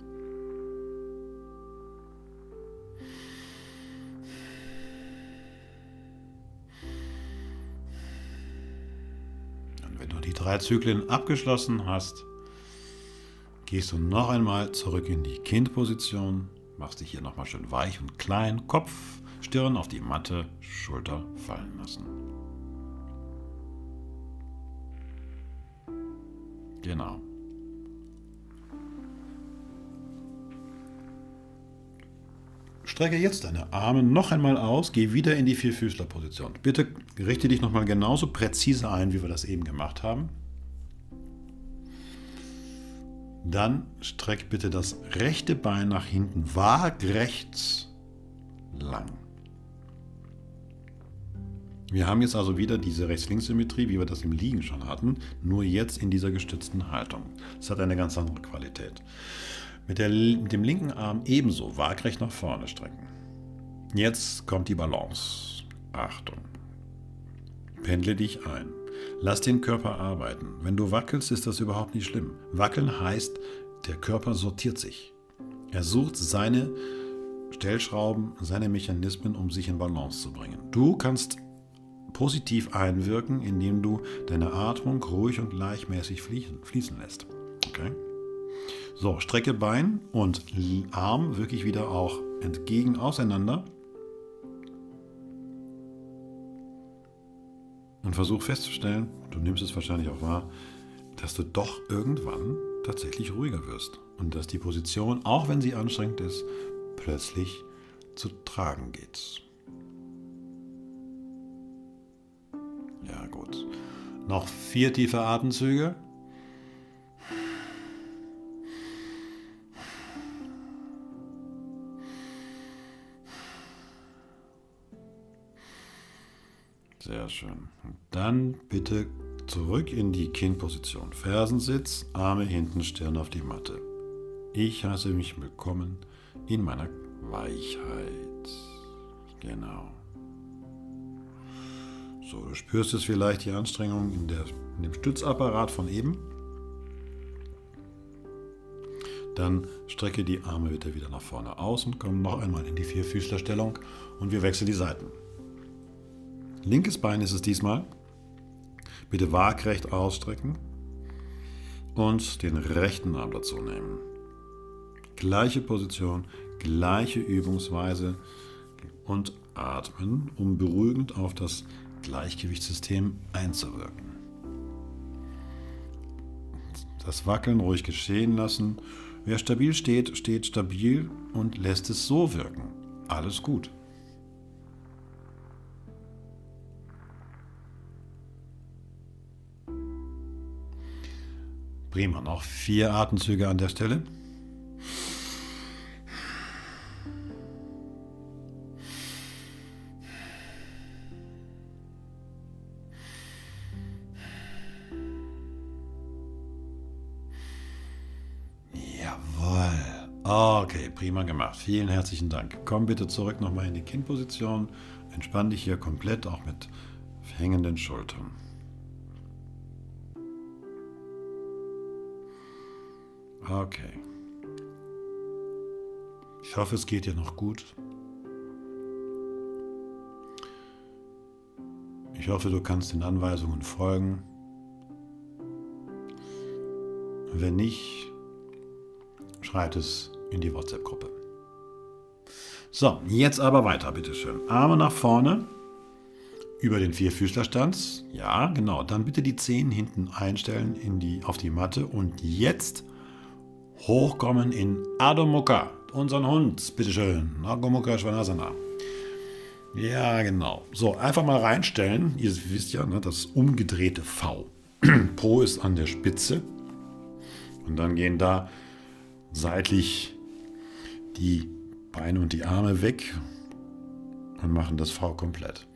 Drei Zyklen abgeschlossen hast, gehst du noch einmal zurück in die Kindposition, machst dich hier nochmal schön weich und klein, Kopf, Stirn auf die Matte, Schulter fallen lassen. Genau. Strecke jetzt deine Arme noch einmal aus, geh wieder in die Vierfüßlerposition. Bitte richte dich nochmal genauso präzise ein, wie wir das eben gemacht haben. Dann streck bitte das rechte Bein nach hinten waagrecht lang. Wir haben jetzt also wieder diese Rechts-Links-Symmetrie, wie wir das im Liegen schon hatten, nur jetzt in dieser gestützten Haltung. Das hat eine ganz andere Qualität. Mit, der, mit dem linken Arm ebenso waagrecht nach vorne strecken. Jetzt kommt die Balance. Achtung. Pendle dich ein. Lass den Körper arbeiten. Wenn du wackelst, ist das überhaupt nicht schlimm. Wackeln heißt, der Körper sortiert sich. Er sucht seine Stellschrauben, seine Mechanismen, um sich in Balance zu bringen. Du kannst positiv einwirken, indem du deine Atmung ruhig und gleichmäßig fließen lässt. Okay? So, strecke Bein und Arm wirklich wieder auch entgegen auseinander. Und versuch festzustellen, du nimmst es wahrscheinlich auch wahr, dass du doch irgendwann tatsächlich ruhiger wirst. Und dass die Position, auch wenn sie anstrengend ist, plötzlich zu tragen geht. Ja, gut. Noch vier tiefe Atemzüge. Sehr schön. Dann bitte zurück in die Kindposition. Fersensitz, Arme hinten, Stirn auf die Matte. Ich heiße mich willkommen in meiner Weichheit. Genau. So, du spürst es vielleicht, die Anstrengung in, der, in dem Stützapparat von eben. Dann strecke die Arme bitte wieder nach vorne aus und komm noch einmal in die Vierfüßlerstellung und wir wechseln die Seiten. Linkes Bein ist es diesmal. Bitte waagrecht ausstrecken und den rechten Arm dazu nehmen. Gleiche Position, gleiche Übungsweise und atmen, um beruhigend auf das Gleichgewichtssystem einzuwirken. Das Wackeln ruhig geschehen lassen. Wer stabil steht, steht stabil und lässt es so wirken. Alles gut. Prima, noch vier Atemzüge an der Stelle. Jawohl. Okay, prima gemacht. Vielen herzlichen Dank. Komm bitte zurück nochmal in die Kindposition. Entspann dich hier komplett, auch mit hängenden Schultern. Okay. Ich hoffe, es geht dir noch gut. Ich hoffe, du kannst den Anweisungen folgen. Wenn nicht, schreibt es in die WhatsApp-Gruppe. So, jetzt aber weiter, bitteschön. Arme nach vorne über den Vierfüßlerstand. Ja, genau. Dann bitte die Zehen hinten einstellen in die, auf die Matte und jetzt hochkommen in Adho Mukha, unseren Hund, bitteschön. Adho Mukha Svanasana. Ja, genau. So, einfach mal reinstellen. Ihr wisst ja, ne, das umgedrehte V. po ist an der Spitze. Und dann gehen da seitlich die Beine und die Arme weg und machen das V komplett.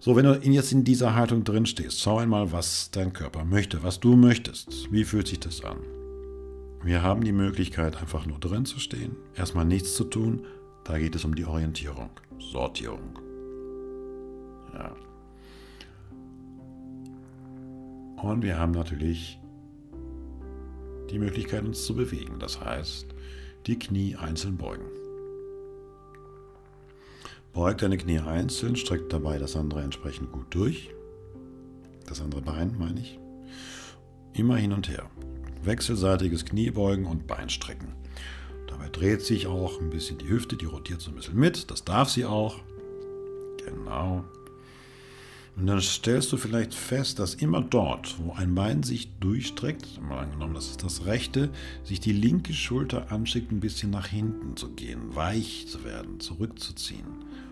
So, wenn du jetzt in dieser Haltung drin stehst, schau einmal, was dein Körper möchte, was du möchtest. Wie fühlt sich das an? Wir haben die Möglichkeit, einfach nur drin zu stehen, erstmal nichts zu tun. Da geht es um die Orientierung, Sortierung. Ja. Und wir haben natürlich die Möglichkeit, uns zu bewegen. Das heißt, die Knie einzeln beugen. Beug deine Knie einzeln, streck dabei das andere entsprechend gut durch. Das andere Bein, meine ich. Immer hin und her. Wechselseitiges Kniebeugen und Beinstrecken. Dabei dreht sich auch ein bisschen die Hüfte, die rotiert so ein bisschen mit. Das darf sie auch. Genau. Und dann stellst du vielleicht fest, dass immer dort, wo ein Bein sich durchstreckt, mal angenommen, das ist das rechte, sich die linke Schulter anschickt, ein bisschen nach hinten zu gehen, weich zu werden, zurückzuziehen.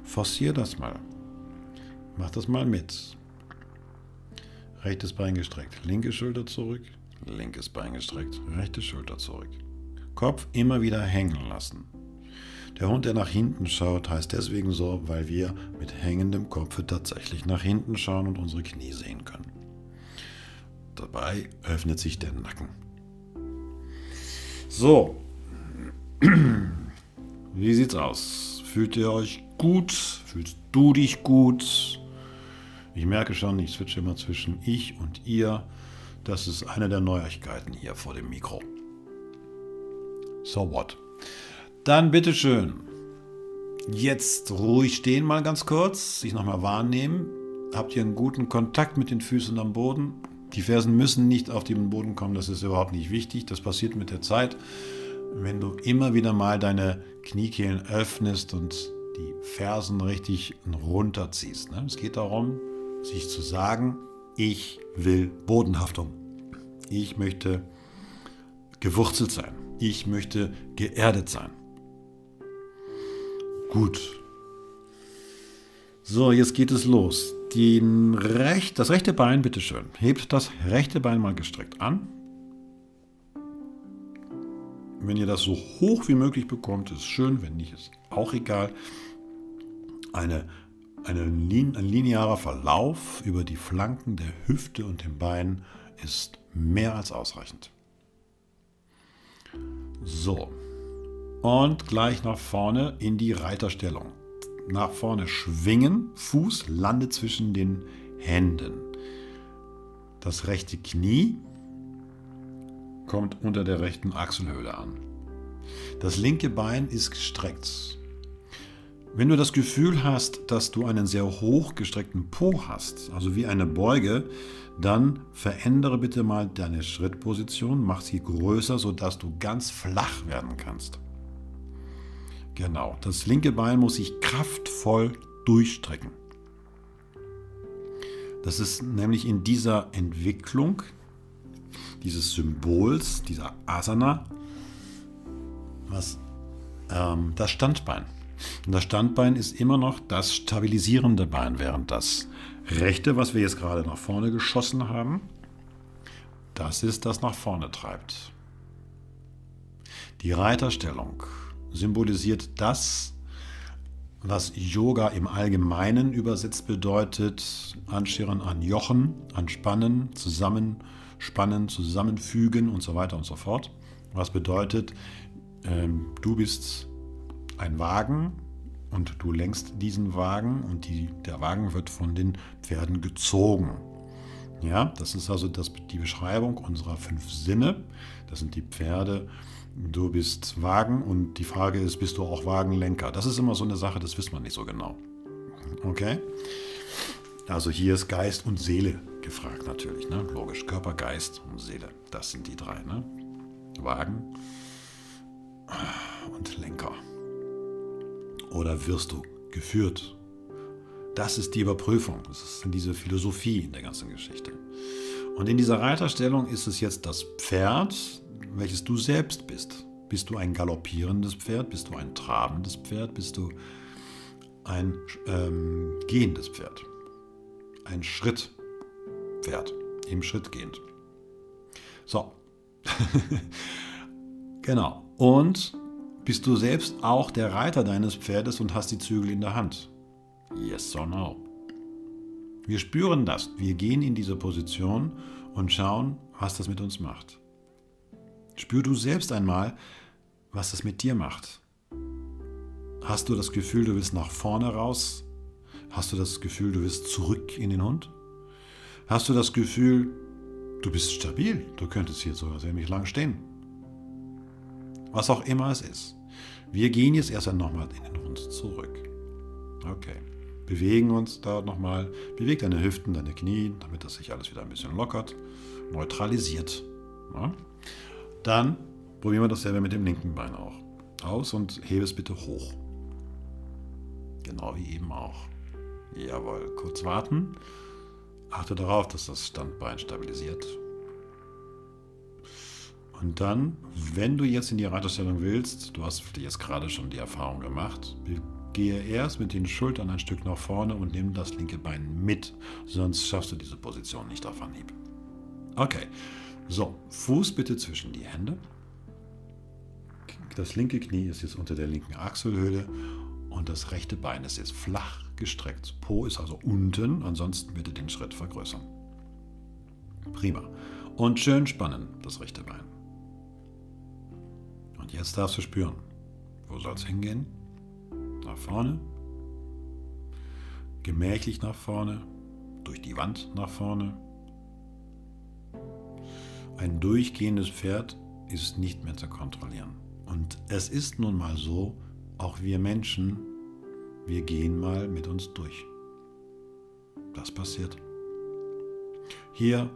Forcier das mal. Mach das mal mit. Rechtes Bein gestreckt, linke Schulter zurück, linkes Bein gestreckt, rechte Schulter zurück. Kopf immer wieder hängen lassen. Der Hund, der nach hinten schaut, heißt deswegen so, weil wir mit hängendem Kopf tatsächlich nach hinten schauen und unsere Knie sehen können. Dabei öffnet sich der Nacken. So, wie sieht's aus? Fühlt ihr euch gut? Fühlst du dich gut? Ich merke schon, ich switche immer zwischen ich und ihr. Das ist eine der Neuigkeiten hier vor dem Mikro. So what? Dann bitteschön. Jetzt ruhig stehen mal ganz kurz, sich nochmal wahrnehmen. Habt ihr einen guten Kontakt mit den Füßen am Boden? Die Fersen müssen nicht auf den Boden kommen, das ist überhaupt nicht wichtig. Das passiert mit der Zeit. Wenn du immer wieder mal deine Kniekehlen öffnest und die Fersen richtig runterziehst. Ne? Es geht darum, sich zu sagen, ich will Bodenhaftung. Ich möchte gewurzelt sein. Ich möchte geerdet sein. Gut. So, jetzt geht es los. Den Recht, das rechte Bein, bitteschön. Hebt das rechte Bein mal gestreckt an. Wenn ihr das so hoch wie möglich bekommt, ist schön. Wenn nicht, ist auch egal. Eine, eine, ein linearer Verlauf über die Flanken der Hüfte und dem Bein ist mehr als ausreichend. So, und gleich nach vorne in die Reiterstellung. Nach vorne schwingen, Fuß landet zwischen den Händen. Das rechte Knie kommt unter der rechten Achselhöhle an. Das linke Bein ist gestreckt. Wenn du das Gefühl hast, dass du einen sehr hoch gestreckten Po hast, also wie eine Beuge, dann verändere bitte mal deine Schrittposition, mach sie größer, sodass du ganz flach werden kannst. Genau, das linke Bein muss sich kraftvoll durchstrecken. Das ist nämlich in dieser Entwicklung dieses Symbols, dieser Asana, was ähm, das Standbein. Und das Standbein ist immer noch das stabilisierende Bein, während das rechte, was wir jetzt gerade nach vorne geschossen haben, das ist, das nach vorne treibt. Die Reiterstellung symbolisiert das, was Yoga im Allgemeinen übersetzt bedeutet, anscheren, anjochen, anspannen, zusammenspannen, zusammenfügen und so weiter und so fort. Was bedeutet, ähm, du bist ein Wagen und du lenkst diesen Wagen und die, der Wagen wird von den Pferden gezogen. Ja, das ist also das, die Beschreibung unserer fünf Sinne. Das sind die Pferde. Du bist Wagen und die Frage ist, bist du auch Wagenlenker? Das ist immer so eine Sache, das wissen wir nicht so genau. Okay? Also hier ist Geist und Seele gefragt natürlich, ne? Logisch. Körper, Geist und Seele. Das sind die drei, ne? Wagen und Lenker. Oder wirst du geführt? Das ist die Überprüfung. Das ist diese Philosophie in der ganzen Geschichte. Und in dieser Reiterstellung ist es jetzt das Pferd, welches du selbst bist. Bist du ein galoppierendes Pferd? Bist du ein trabendes Pferd? Bist du ein ähm, gehendes Pferd? Ein Schrittpferd, im Schritt gehend. So. genau. Und bist du selbst auch der Reiter deines Pferdes und hast die Zügel in der Hand? Yes or no? Wir spüren das. Wir gehen in diese Position und schauen, was das mit uns macht. Spür du selbst einmal, was das mit dir macht. Hast du das Gefühl, du willst nach vorne raus? Hast du das Gefühl, du willst zurück in den Hund? Hast du das Gefühl, du bist stabil, du könntest hier sogar ziemlich lang stehen? Was auch immer es ist. Wir gehen jetzt erst nochmal in den Hund zurück. Okay. Bewegen uns da nochmal. Beweg deine Hüften, deine Knie, damit das sich alles wieder ein bisschen lockert. Neutralisiert. Ja? Dann probieren wir dasselbe mit dem linken Bein auch. Aus und hebe es bitte hoch. Genau wie eben auch. Jawohl, kurz warten. Achte darauf, dass das Standbein stabilisiert. Und dann, wenn du jetzt in die Reiterstellung willst, du hast jetzt gerade schon die Erfahrung gemacht, gehe erst mit den Schultern ein Stück nach vorne und nimm das linke Bein mit, sonst schaffst du diese Position nicht auf Anhieb. Okay, so, Fuß bitte zwischen die Hände. Das linke Knie ist jetzt unter der linken Achselhöhle und das rechte Bein ist jetzt flach gestreckt. Po ist also unten, ansonsten bitte den Schritt vergrößern. Prima. Und schön spannen, das rechte Bein. Und jetzt darfst du spüren. Wo soll es hingehen? nach vorne, gemächlich nach vorne, durch die Wand nach vorne. Ein durchgehendes Pferd ist nicht mehr zu kontrollieren. Und es ist nun mal so, auch wir Menschen, wir gehen mal mit uns durch. Das passiert. Hier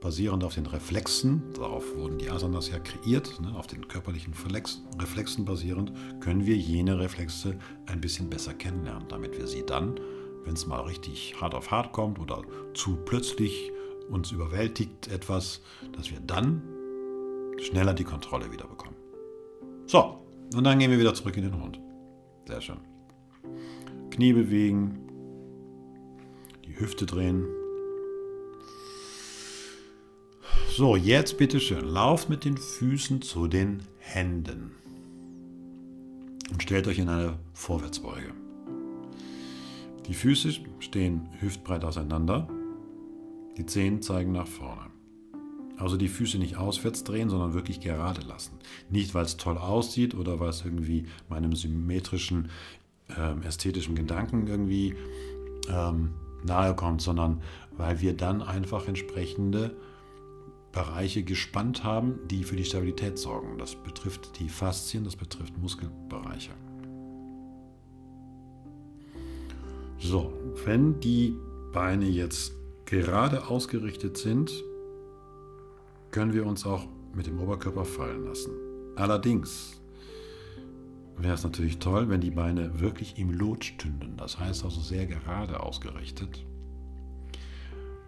basierend auf den Reflexen, darauf wurden die Asanas ja kreiert, ne, auf den körperlichen Reflex, Reflexen basierend, können wir jene Reflexe ein bisschen besser kennenlernen, damit wir sie dann, wenn es mal richtig hart auf hart kommt oder zu plötzlich uns überwältigt etwas, dass wir dann schneller die Kontrolle wieder bekommen. So, und dann gehen wir wieder zurück in den Hund. Sehr schön. Knie bewegen, die Hüfte drehen, So, jetzt bitte schön. Lauft mit den Füßen zu den Händen. Und stellt euch in eine Vorwärtsbeuge. Die Füße stehen hüftbreit auseinander. Die Zehen zeigen nach vorne. Also die Füße nicht auswärts drehen, sondern wirklich gerade lassen. Nicht, weil es toll aussieht oder weil es irgendwie meinem symmetrischen, ähm, ästhetischen Gedanken irgendwie ähm, nahe kommt, sondern weil wir dann einfach entsprechende Bereiche gespannt haben, die für die Stabilität sorgen. Das betrifft die Faszien, das betrifft Muskelbereiche. So, wenn die Beine jetzt gerade ausgerichtet sind, können wir uns auch mit dem Oberkörper fallen lassen. Allerdings wäre es natürlich toll, wenn die Beine wirklich im Lot stünden. Das heißt also sehr gerade ausgerichtet.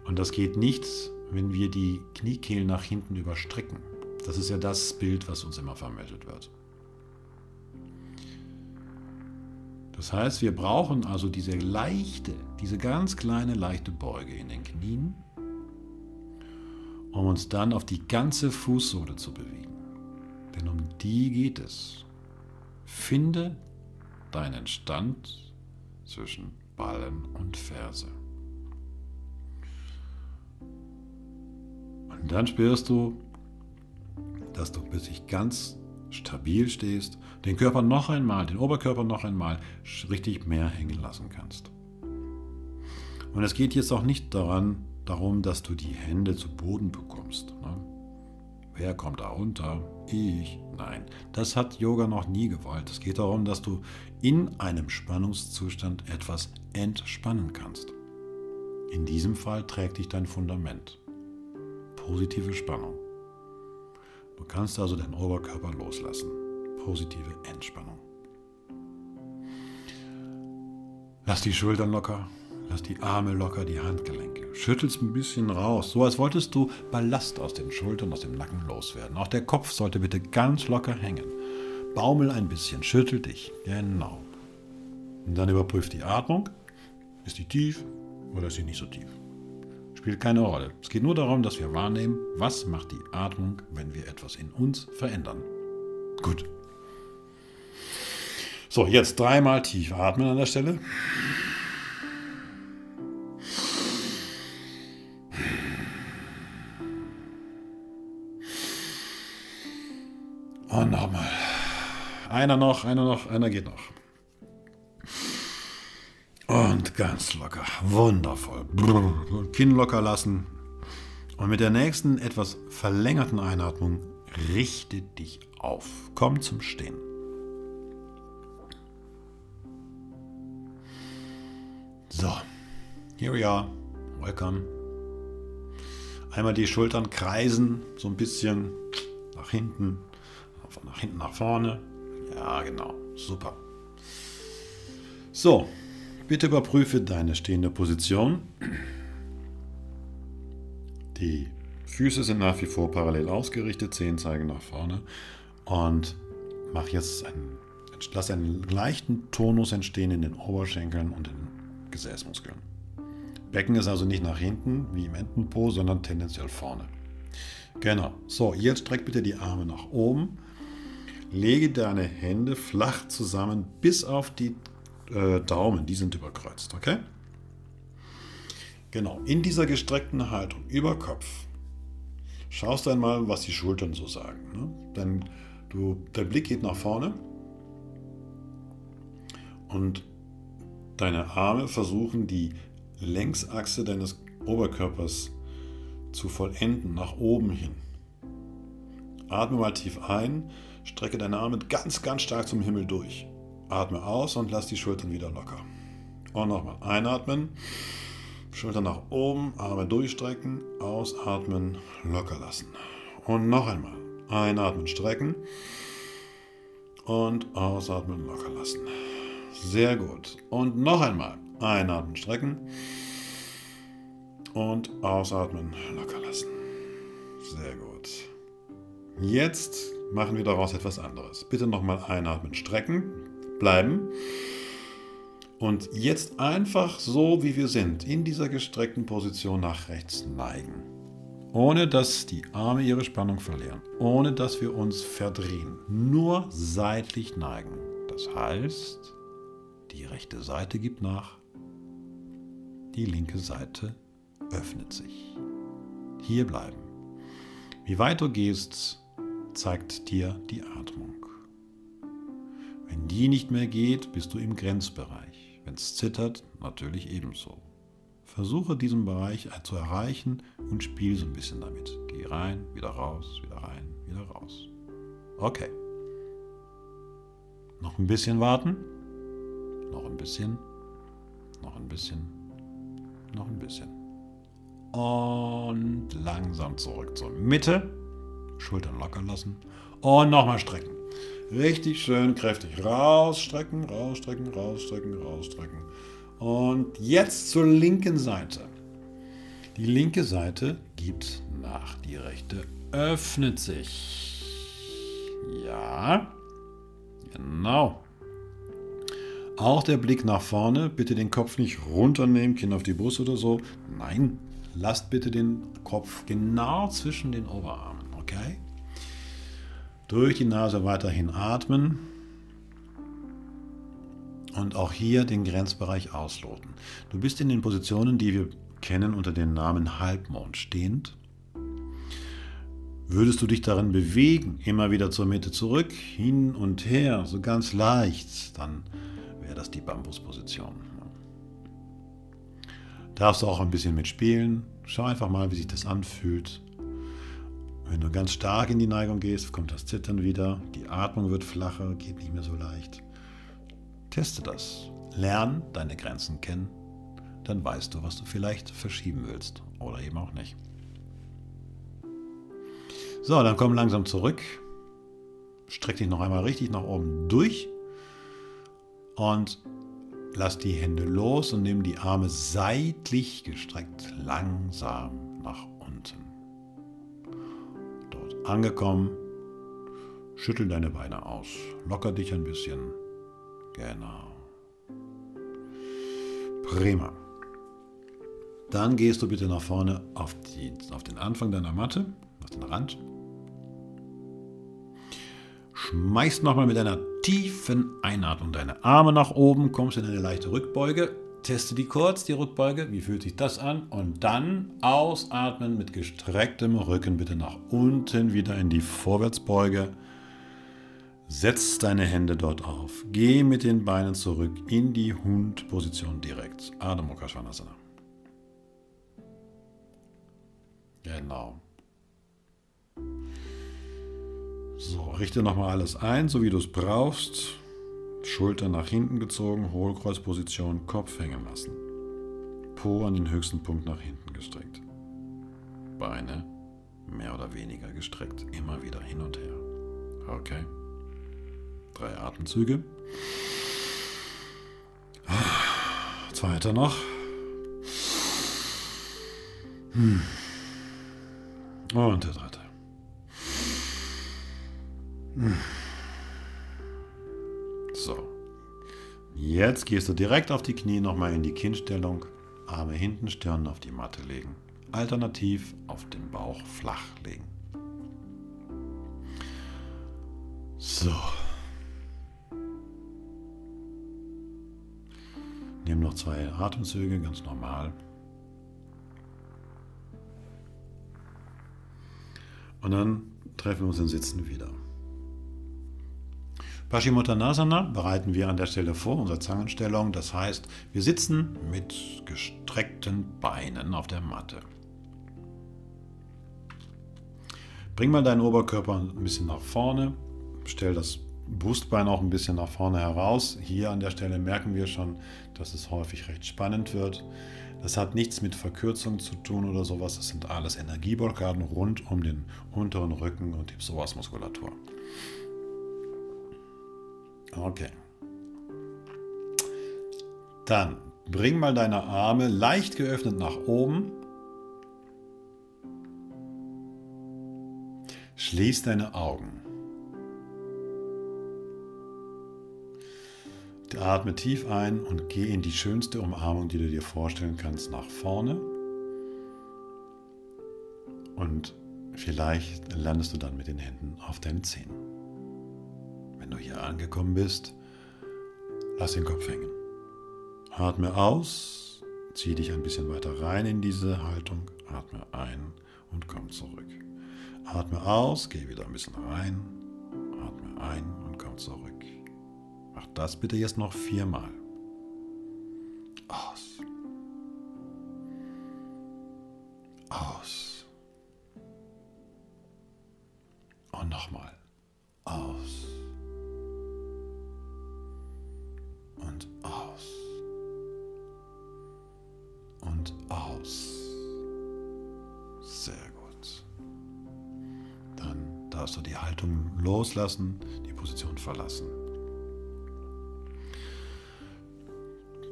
Und das geht nicht, wenn wir die Kniekehlen nach hinten überstrecken. Das ist ja das Bild, was uns immer vermittelt wird. Das heißt, wir brauchen also diese leichte, diese ganz kleine leichte Beuge in den Knien um uns dann auf die ganze Fußsohle zu bewegen. Denn um die geht es. Finde deinen Stand zwischen Ballen und Ferse. Und dann spürst du, dass du bis sich ganz stabil stehst, den Körper noch einmal, den Oberkörper noch einmal richtig mehr hängen lassen kannst. Und es geht jetzt auch nicht daran, darum, dass du die Hände zu Boden bekommst. Ne? Wer kommt da runter? Ich? Nein, das hat Yoga noch nie gewollt. Es geht darum, dass du in einem Spannungszustand etwas entspannen kannst. In diesem Fall trägt dich dein Fundament. Positive Spannung. Du kannst also deinen Oberkörper loslassen. Positive Entspannung. Lass die Schultern locker, lass die Arme locker, die Handgelenke. Schüttelst ein bisschen raus, so als wolltest du Ballast aus den Schultern, aus dem Nacken loswerden. Auch der Kopf sollte bitte ganz locker hängen. Baumel ein bisschen, schüttel dich. Genau. Und dann überprüf die Atmung. Ist die tief oder ist sie nicht so tief? Spielt keine Rolle. Es geht nur darum, dass wir wahrnehmen, was macht die Atmung, wenn wir etwas in uns verändern. Gut. So, jetzt dreimal tief atmen an der Stelle. Und nochmal. Einer noch, einer noch, einer geht noch. Ganz locker. Wundervoll. Kinn locker lassen. Und mit der nächsten etwas verlängerten Einatmung richte dich auf. Komm zum Stehen. So, here we are. Welcome. Einmal die Schultern kreisen, so ein bisschen nach hinten, nach hinten nach vorne. Ja, genau. Super. So, Bitte überprüfe deine stehende Position. Die Füße sind nach wie vor parallel ausgerichtet, Zehen zeigen nach vorne. Und mach jetzt einen, lass einen leichten Tonus entstehen in den Oberschenkeln und den Gesäßmuskeln. Becken ist also nicht nach hinten wie im Entenpo, sondern tendenziell vorne. Genau. So, jetzt streck bitte die Arme nach oben. Lege deine Hände flach zusammen bis auf die äh, Daumen, die sind überkreuzt, okay? Genau, in dieser gestreckten Haltung über Kopf schaust du einmal, was die Schultern so sagen. Ne? Denn du, dein Blick geht nach vorne und deine Arme versuchen die Längsachse deines Oberkörpers zu vollenden, nach oben hin. Atme mal tief ein, strecke deine Arme ganz, ganz stark zum Himmel durch. Atme aus und lass die Schultern wieder locker. Und nochmal einatmen, Schultern nach oben, Arme durchstrecken, ausatmen, locker lassen. Und noch einmal einatmen, strecken und ausatmen, locker lassen. Sehr gut. Und noch einmal einatmen, strecken und ausatmen, locker lassen. Sehr gut. Jetzt machen wir daraus etwas anderes. Bitte nochmal einatmen, strecken, bleiben. Und jetzt einfach so, wie wir sind, in dieser gestreckten Position nach rechts neigen. Ohne dass die Arme ihre Spannung verlieren. Ohne dass wir uns verdrehen. Nur seitlich neigen. Das heißt, die rechte Seite gibt nach. Die linke Seite öffnet sich. Hier bleiben. Wie weit du gehst, zeigt dir die Atmung. Wenn die nicht mehr geht, bist du im Grenzbereich. Wenn es zittert, natürlich ebenso. Versuche diesen Bereich zu erreichen und spiel so ein bisschen damit. Geh rein, wieder raus, wieder rein, wieder raus. Okay. Noch ein bisschen warten. Noch ein bisschen. Noch ein bisschen. Noch ein bisschen. Und langsam zurück zur Mitte. Schultern locker lassen. Und nochmal strecken. Richtig schön kräftig rausstrecken, rausstrecken, rausstrecken, rausstrecken. Und jetzt zur linken Seite. Die linke Seite gibt nach, die rechte öffnet sich. Ja, genau. Auch der Blick nach vorne, bitte den Kopf nicht runternehmen, Kinn auf die Brust oder so. Nein, lasst bitte den Kopf genau zwischen den Oberarmen? Durch die Nase weiterhin atmen und auch hier den Grenzbereich ausloten. Du bist in den Positionen, die wir kennen unter dem Namen Halbmond stehend. Würdest du dich darin bewegen, immer wieder zur Mitte zurück, hin und her, so ganz leicht, dann wäre das die Bambusposition. Darfst du auch ein bisschen mitspielen. Schau einfach mal, wie sich das anfühlt. Wenn du ganz stark in die Neigung gehst, kommt das Zittern wieder. Die Atmung wird flacher, geht nicht mehr so leicht. Teste das. Lern deine Grenzen kennen. Dann weißt du, was du vielleicht verschieben willst. Oder eben auch nicht. So, dann komm langsam zurück. Streck dich noch einmal richtig nach oben durch. Und lass die Hände los und nimm die Arme seitlich gestreckt langsam nach unten. Angekommen, schüttel deine Beine aus. Locker dich ein bisschen. Genau. Prima. Dann gehst du bitte nach vorne auf, die, auf den Anfang deiner Matte, auf den Rand Schmeißt nochmal mit einer tiefen Einatmung deine Arme nach oben, kommst in eine leichte Rückbeuge. Teste die kurz, die Rückbeuge. Wie fühlt sich das an? Und dann ausatmen mit gestrecktem Rücken bitte nach unten wieder in die Vorwärtsbeuge. Setz deine Hände dort auf. Geh mit den Beinen zurück in die Hundposition direkt. Adho Mukha Svanasana. Genau. So, richte nochmal alles ein, so wie du es brauchst. Schulter nach hinten gezogen, Hohlkreuzposition, Kopf hängen lassen. Po an den höchsten Punkt nach hinten gestreckt. Beine mehr oder weniger gestreckt, immer wieder hin und her. Okay. Drei Atemzüge. Zweiter noch. Hm. Und der dritte. So. Jetzt gehst du direkt auf die Knie nochmal in die Kinnstellung. Arme hinten, Stirn auf die Matte legen. Alternativ auf den Bauch flach legen. So. Nimm noch zwei Atemzüge, ganz normal. Und dann treffen wir uns im Sitzen wieder. Paschimottanasana bereiten wir an der Stelle vor, unsere Zangenstellung. Das heißt, wir sitzen mit gestreckten Beinen auf der Matte. Bring mal deinen Oberkörper ein bisschen nach vorne. Stell das Brustbein auch ein bisschen nach vorne heraus. Hier an der Stelle merken wir schon, dass es häufig recht spannend wird. Das hat nichts mit Verkürzung zu tun oder sowas. Das sind alles Energieblockaden rund um den unteren Rücken und die Psoasmuskulatur. Okay. Dann bring mal deine Arme leicht geöffnet nach oben. Schließ deine Augen. Atme tief ein und geh in die schönste Umarmung, die du dir vorstellen kannst, nach vorne. Und vielleicht landest du dann mit den Händen auf deinen Zähnen. Wenn du hier angekommen bist, lass den Kopf hängen. Atme aus, zieh dich ein bisschen weiter rein in diese Haltung, atme ein und komm zurück. Atme aus, geh wieder ein bisschen rein, atme ein und komm zurück. Mach das bitte jetzt noch viermal. Aus. Aus. Und nochmal. Aus. Darfst du die Haltung loslassen, die Position verlassen.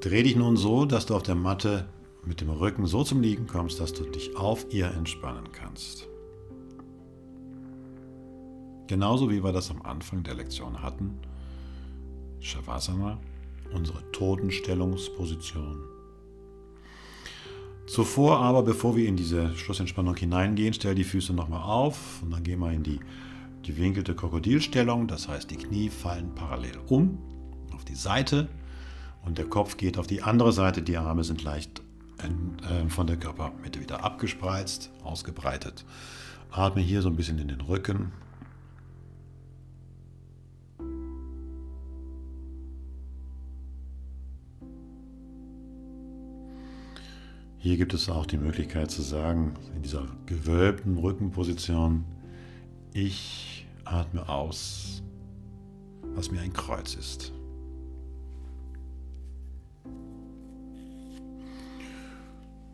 Dreh dich nun so, dass du auf der Matte mit dem Rücken so zum Liegen kommst, dass du dich auf ihr entspannen kannst. Genauso wie wir das am Anfang der Lektion hatten. Shavasana, unsere Totenstellungsposition. Zuvor aber, bevor wir in diese Schlussentspannung hineingehen, stell die Füße nochmal auf und dann gehen wir in die gewinkelte Krokodilstellung. Das heißt, die Knie fallen parallel um auf die Seite und der Kopf geht auf die andere Seite. Die Arme sind leicht äh, von der Körpermitte wieder abgespreizt, ausgebreitet. Atme hier so ein bisschen in den Rücken. Hier gibt es auch die Möglichkeit zu sagen, in dieser gewölbten Rückenposition, ich atme aus, was mir ein Kreuz ist.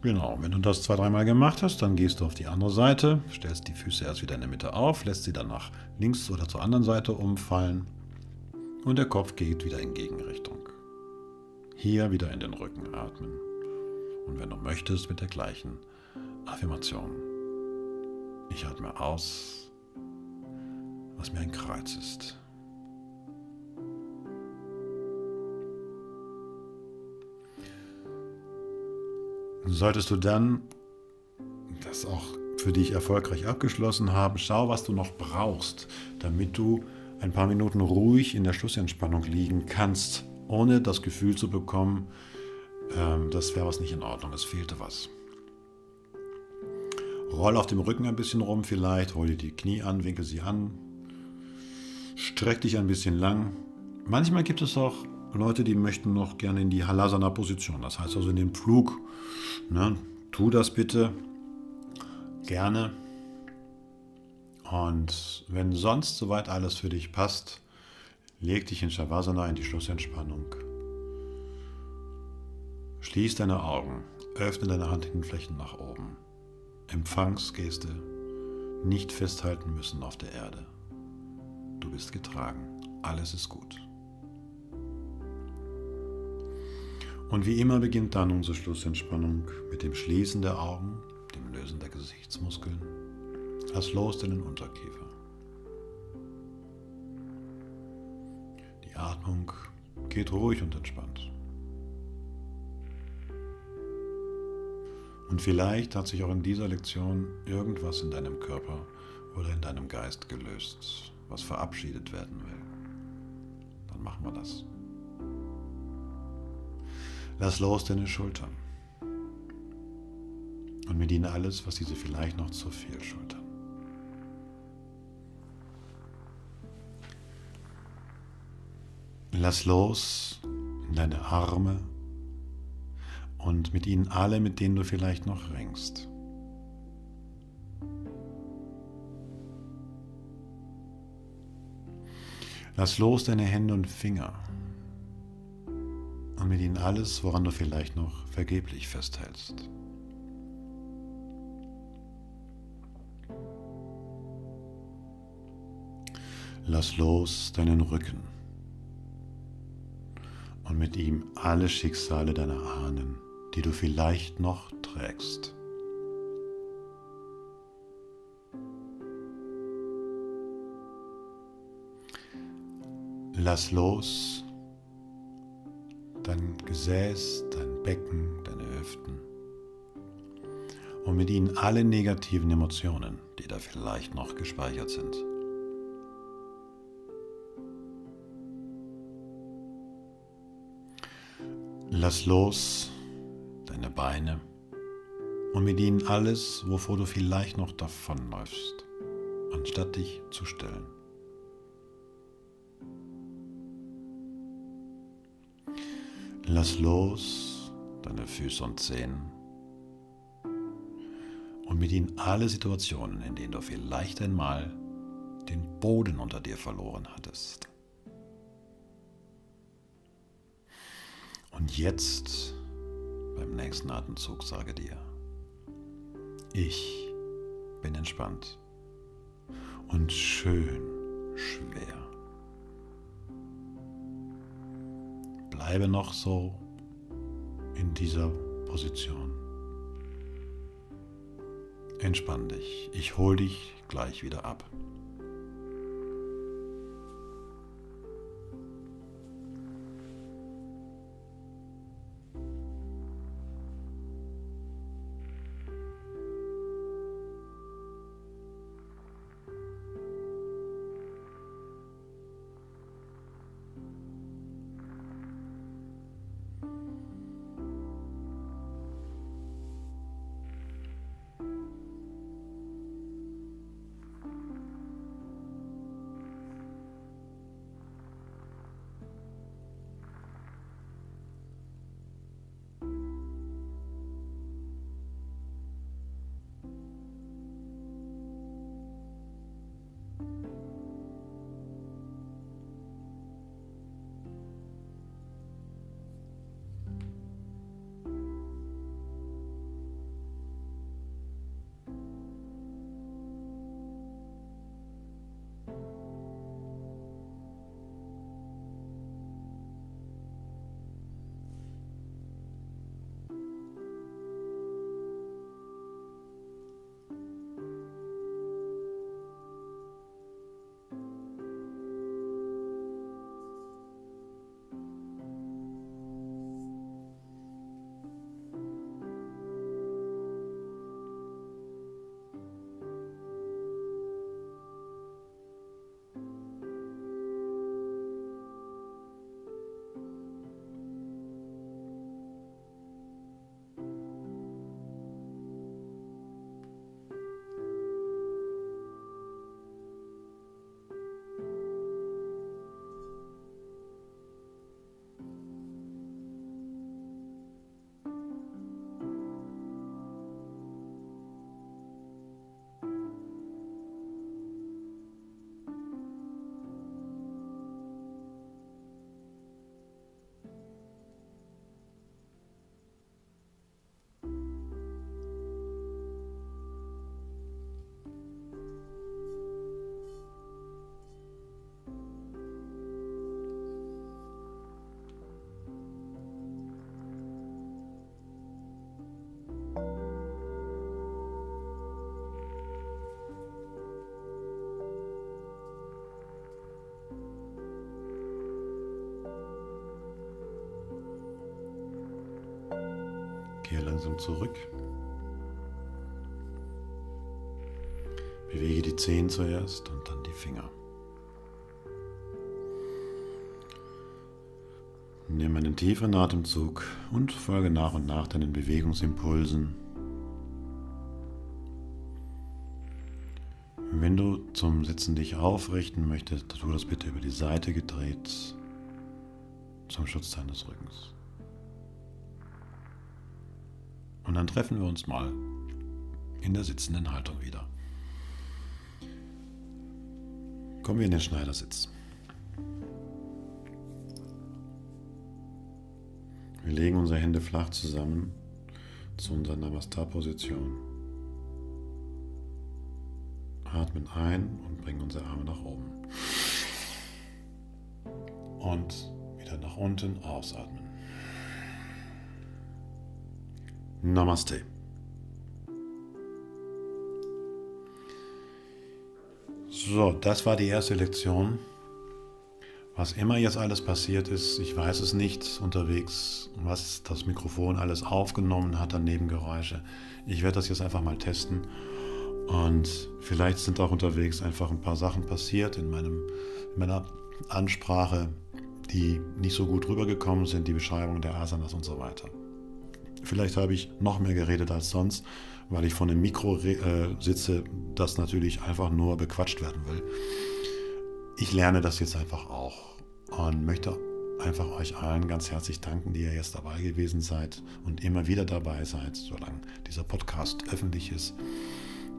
Genau, wenn du das zwei, dreimal gemacht hast, dann gehst du auf die andere Seite, stellst die Füße erst wieder in der Mitte auf, lässt sie dann nach links oder zur anderen Seite umfallen und der Kopf geht wieder in Gegenrichtung. Hier wieder in den Rücken atmen. Und wenn du möchtest, mit der gleichen Affirmation. Ich atme aus, was mir ein Kreuz ist. Solltest du dann das auch für dich erfolgreich abgeschlossen haben, schau, was du noch brauchst, damit du ein paar Minuten ruhig in der Schlussentspannung liegen kannst, ohne das Gefühl zu bekommen, ähm, das wäre was nicht in Ordnung, es fehlte was. Roll auf dem Rücken ein bisschen rum vielleicht, hol dir die Knie an, winkel sie an, streck dich ein bisschen lang. Manchmal gibt es auch Leute, die möchten noch gerne in die Halasana-Position, das heißt also in den Flug. Ne? Tu das bitte gerne. Und wenn sonst soweit alles für dich passt, leg dich in Shavasana in die Schlussentspannung. Schließ deine Augen, öffne deine Handflächen nach oben. Empfangsgeste, nicht festhalten müssen auf der Erde. Du bist getragen, alles ist gut. Und wie immer beginnt dann unsere Schlussentspannung mit dem Schließen der Augen, dem Lösen der Gesichtsmuskeln. Lass los den Unterkiefer. Die Atmung geht ruhig und entspannt. Und vielleicht hat sich auch in dieser Lektion irgendwas in deinem Körper oder in deinem Geist gelöst, was verabschiedet werden will. Dann machen wir das. Lass los deine Schultern. Und mit ihnen alles, was diese vielleicht noch zu viel schultern. Lass los in deine Arme und mit ihnen alle, mit denen du vielleicht noch ringst. Lass los deine Hände und Finger und mit ihnen alles, woran du vielleicht noch vergeblich festhältst. Lass los deinen Rücken und mit ihm alle Schicksale deiner Ahnen die du vielleicht noch trägst. Lass los dein Gesäß, dein Becken, deine Hüften und mit ihnen alle negativen Emotionen, die da vielleicht noch gespeichert sind. Lass los deine Beine und mit ihnen alles, wovor du vielleicht noch davonläufst, anstatt dich zu stellen. Lass los deine Füße und Zehen und mit ihnen alle Situationen, in denen du vielleicht einmal den Boden unter dir verloren hattest. Und jetzt beim nächsten Atemzug sage dir, ich bin entspannt und schön schwer. Bleibe noch so in dieser Position. Entspann dich. Ich hole dich gleich wieder ab. Kehr langsam zurück. Bewege die Zehen zuerst und dann die Finger. Nimm einen tieferen Atemzug und folge nach und nach deinen Bewegungsimpulsen. Wenn du zum Sitzen dich aufrichten möchtest, tu das bitte über die Seite gedreht zum Schutz deines Rückens. Und dann treffen wir uns mal in der sitzenden Haltung wieder. Kommen wir in den Schneidersitz. Wir legen unsere Hände flach zusammen zu unserer Namaste-Position. Atmen ein und bringen unsere Arme nach oben. Und wieder nach unten ausatmen. Namaste. So, das war die erste Lektion. Was immer jetzt alles passiert ist, ich weiß es nicht unterwegs, was das Mikrofon alles aufgenommen hat an Nebengeräusche. Ich werde das jetzt einfach mal testen. Und vielleicht sind auch unterwegs einfach ein paar Sachen passiert in, meinem, in meiner Ansprache, die nicht so gut rübergekommen sind, die Beschreibung der Asanas und so weiter. Vielleicht habe ich noch mehr geredet als sonst, weil ich von einem Mikro äh, sitze, das natürlich einfach nur bequatscht werden will ich lerne das jetzt einfach auch und möchte einfach euch allen ganz herzlich danken, die ihr jetzt dabei gewesen seid und immer wieder dabei seid, solange dieser Podcast öffentlich ist.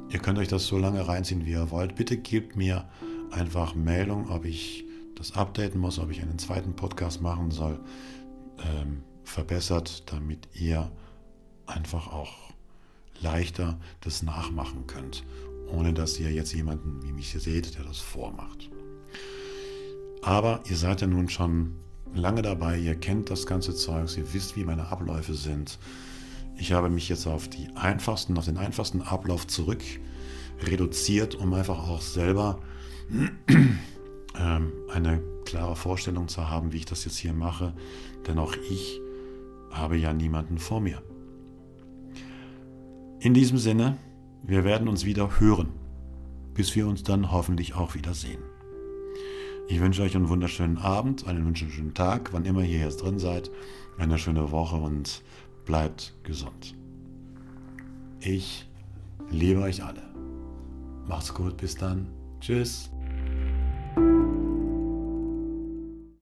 Ihr könnt euch das so lange reinziehen, wie ihr wollt. Bitte gebt mir einfach Meldung, ob ich das updaten muss, ob ich einen zweiten Podcast machen soll, ähm, verbessert, damit ihr einfach auch leichter das nachmachen könnt, ohne dass ihr jetzt jemanden wie mich seht, der das vormacht. Aber ihr seid ja nun schon lange dabei, ihr kennt das ganze Zeug, ihr wisst, wie meine Abläufe sind. Ich habe mich jetzt auf die einfachsten, auf den einfachsten Ablauf zurück reduziert, um einfach auch selber ähm, eine klare Vorstellung zu haben, wie ich das jetzt hier mache. Denn auch ich habe ja niemanden vor mir. In diesem Sinne, wir werden uns wieder hören, bis wir uns dann hoffentlich auch wieder sehen. Ich wünsche euch einen wunderschönen Abend, einen wunderschönen Tag, wann immer ihr jetzt drin seid, eine schöne Woche und bleibt gesund. Ich liebe euch alle. Macht's gut, bis dann. Tschüss.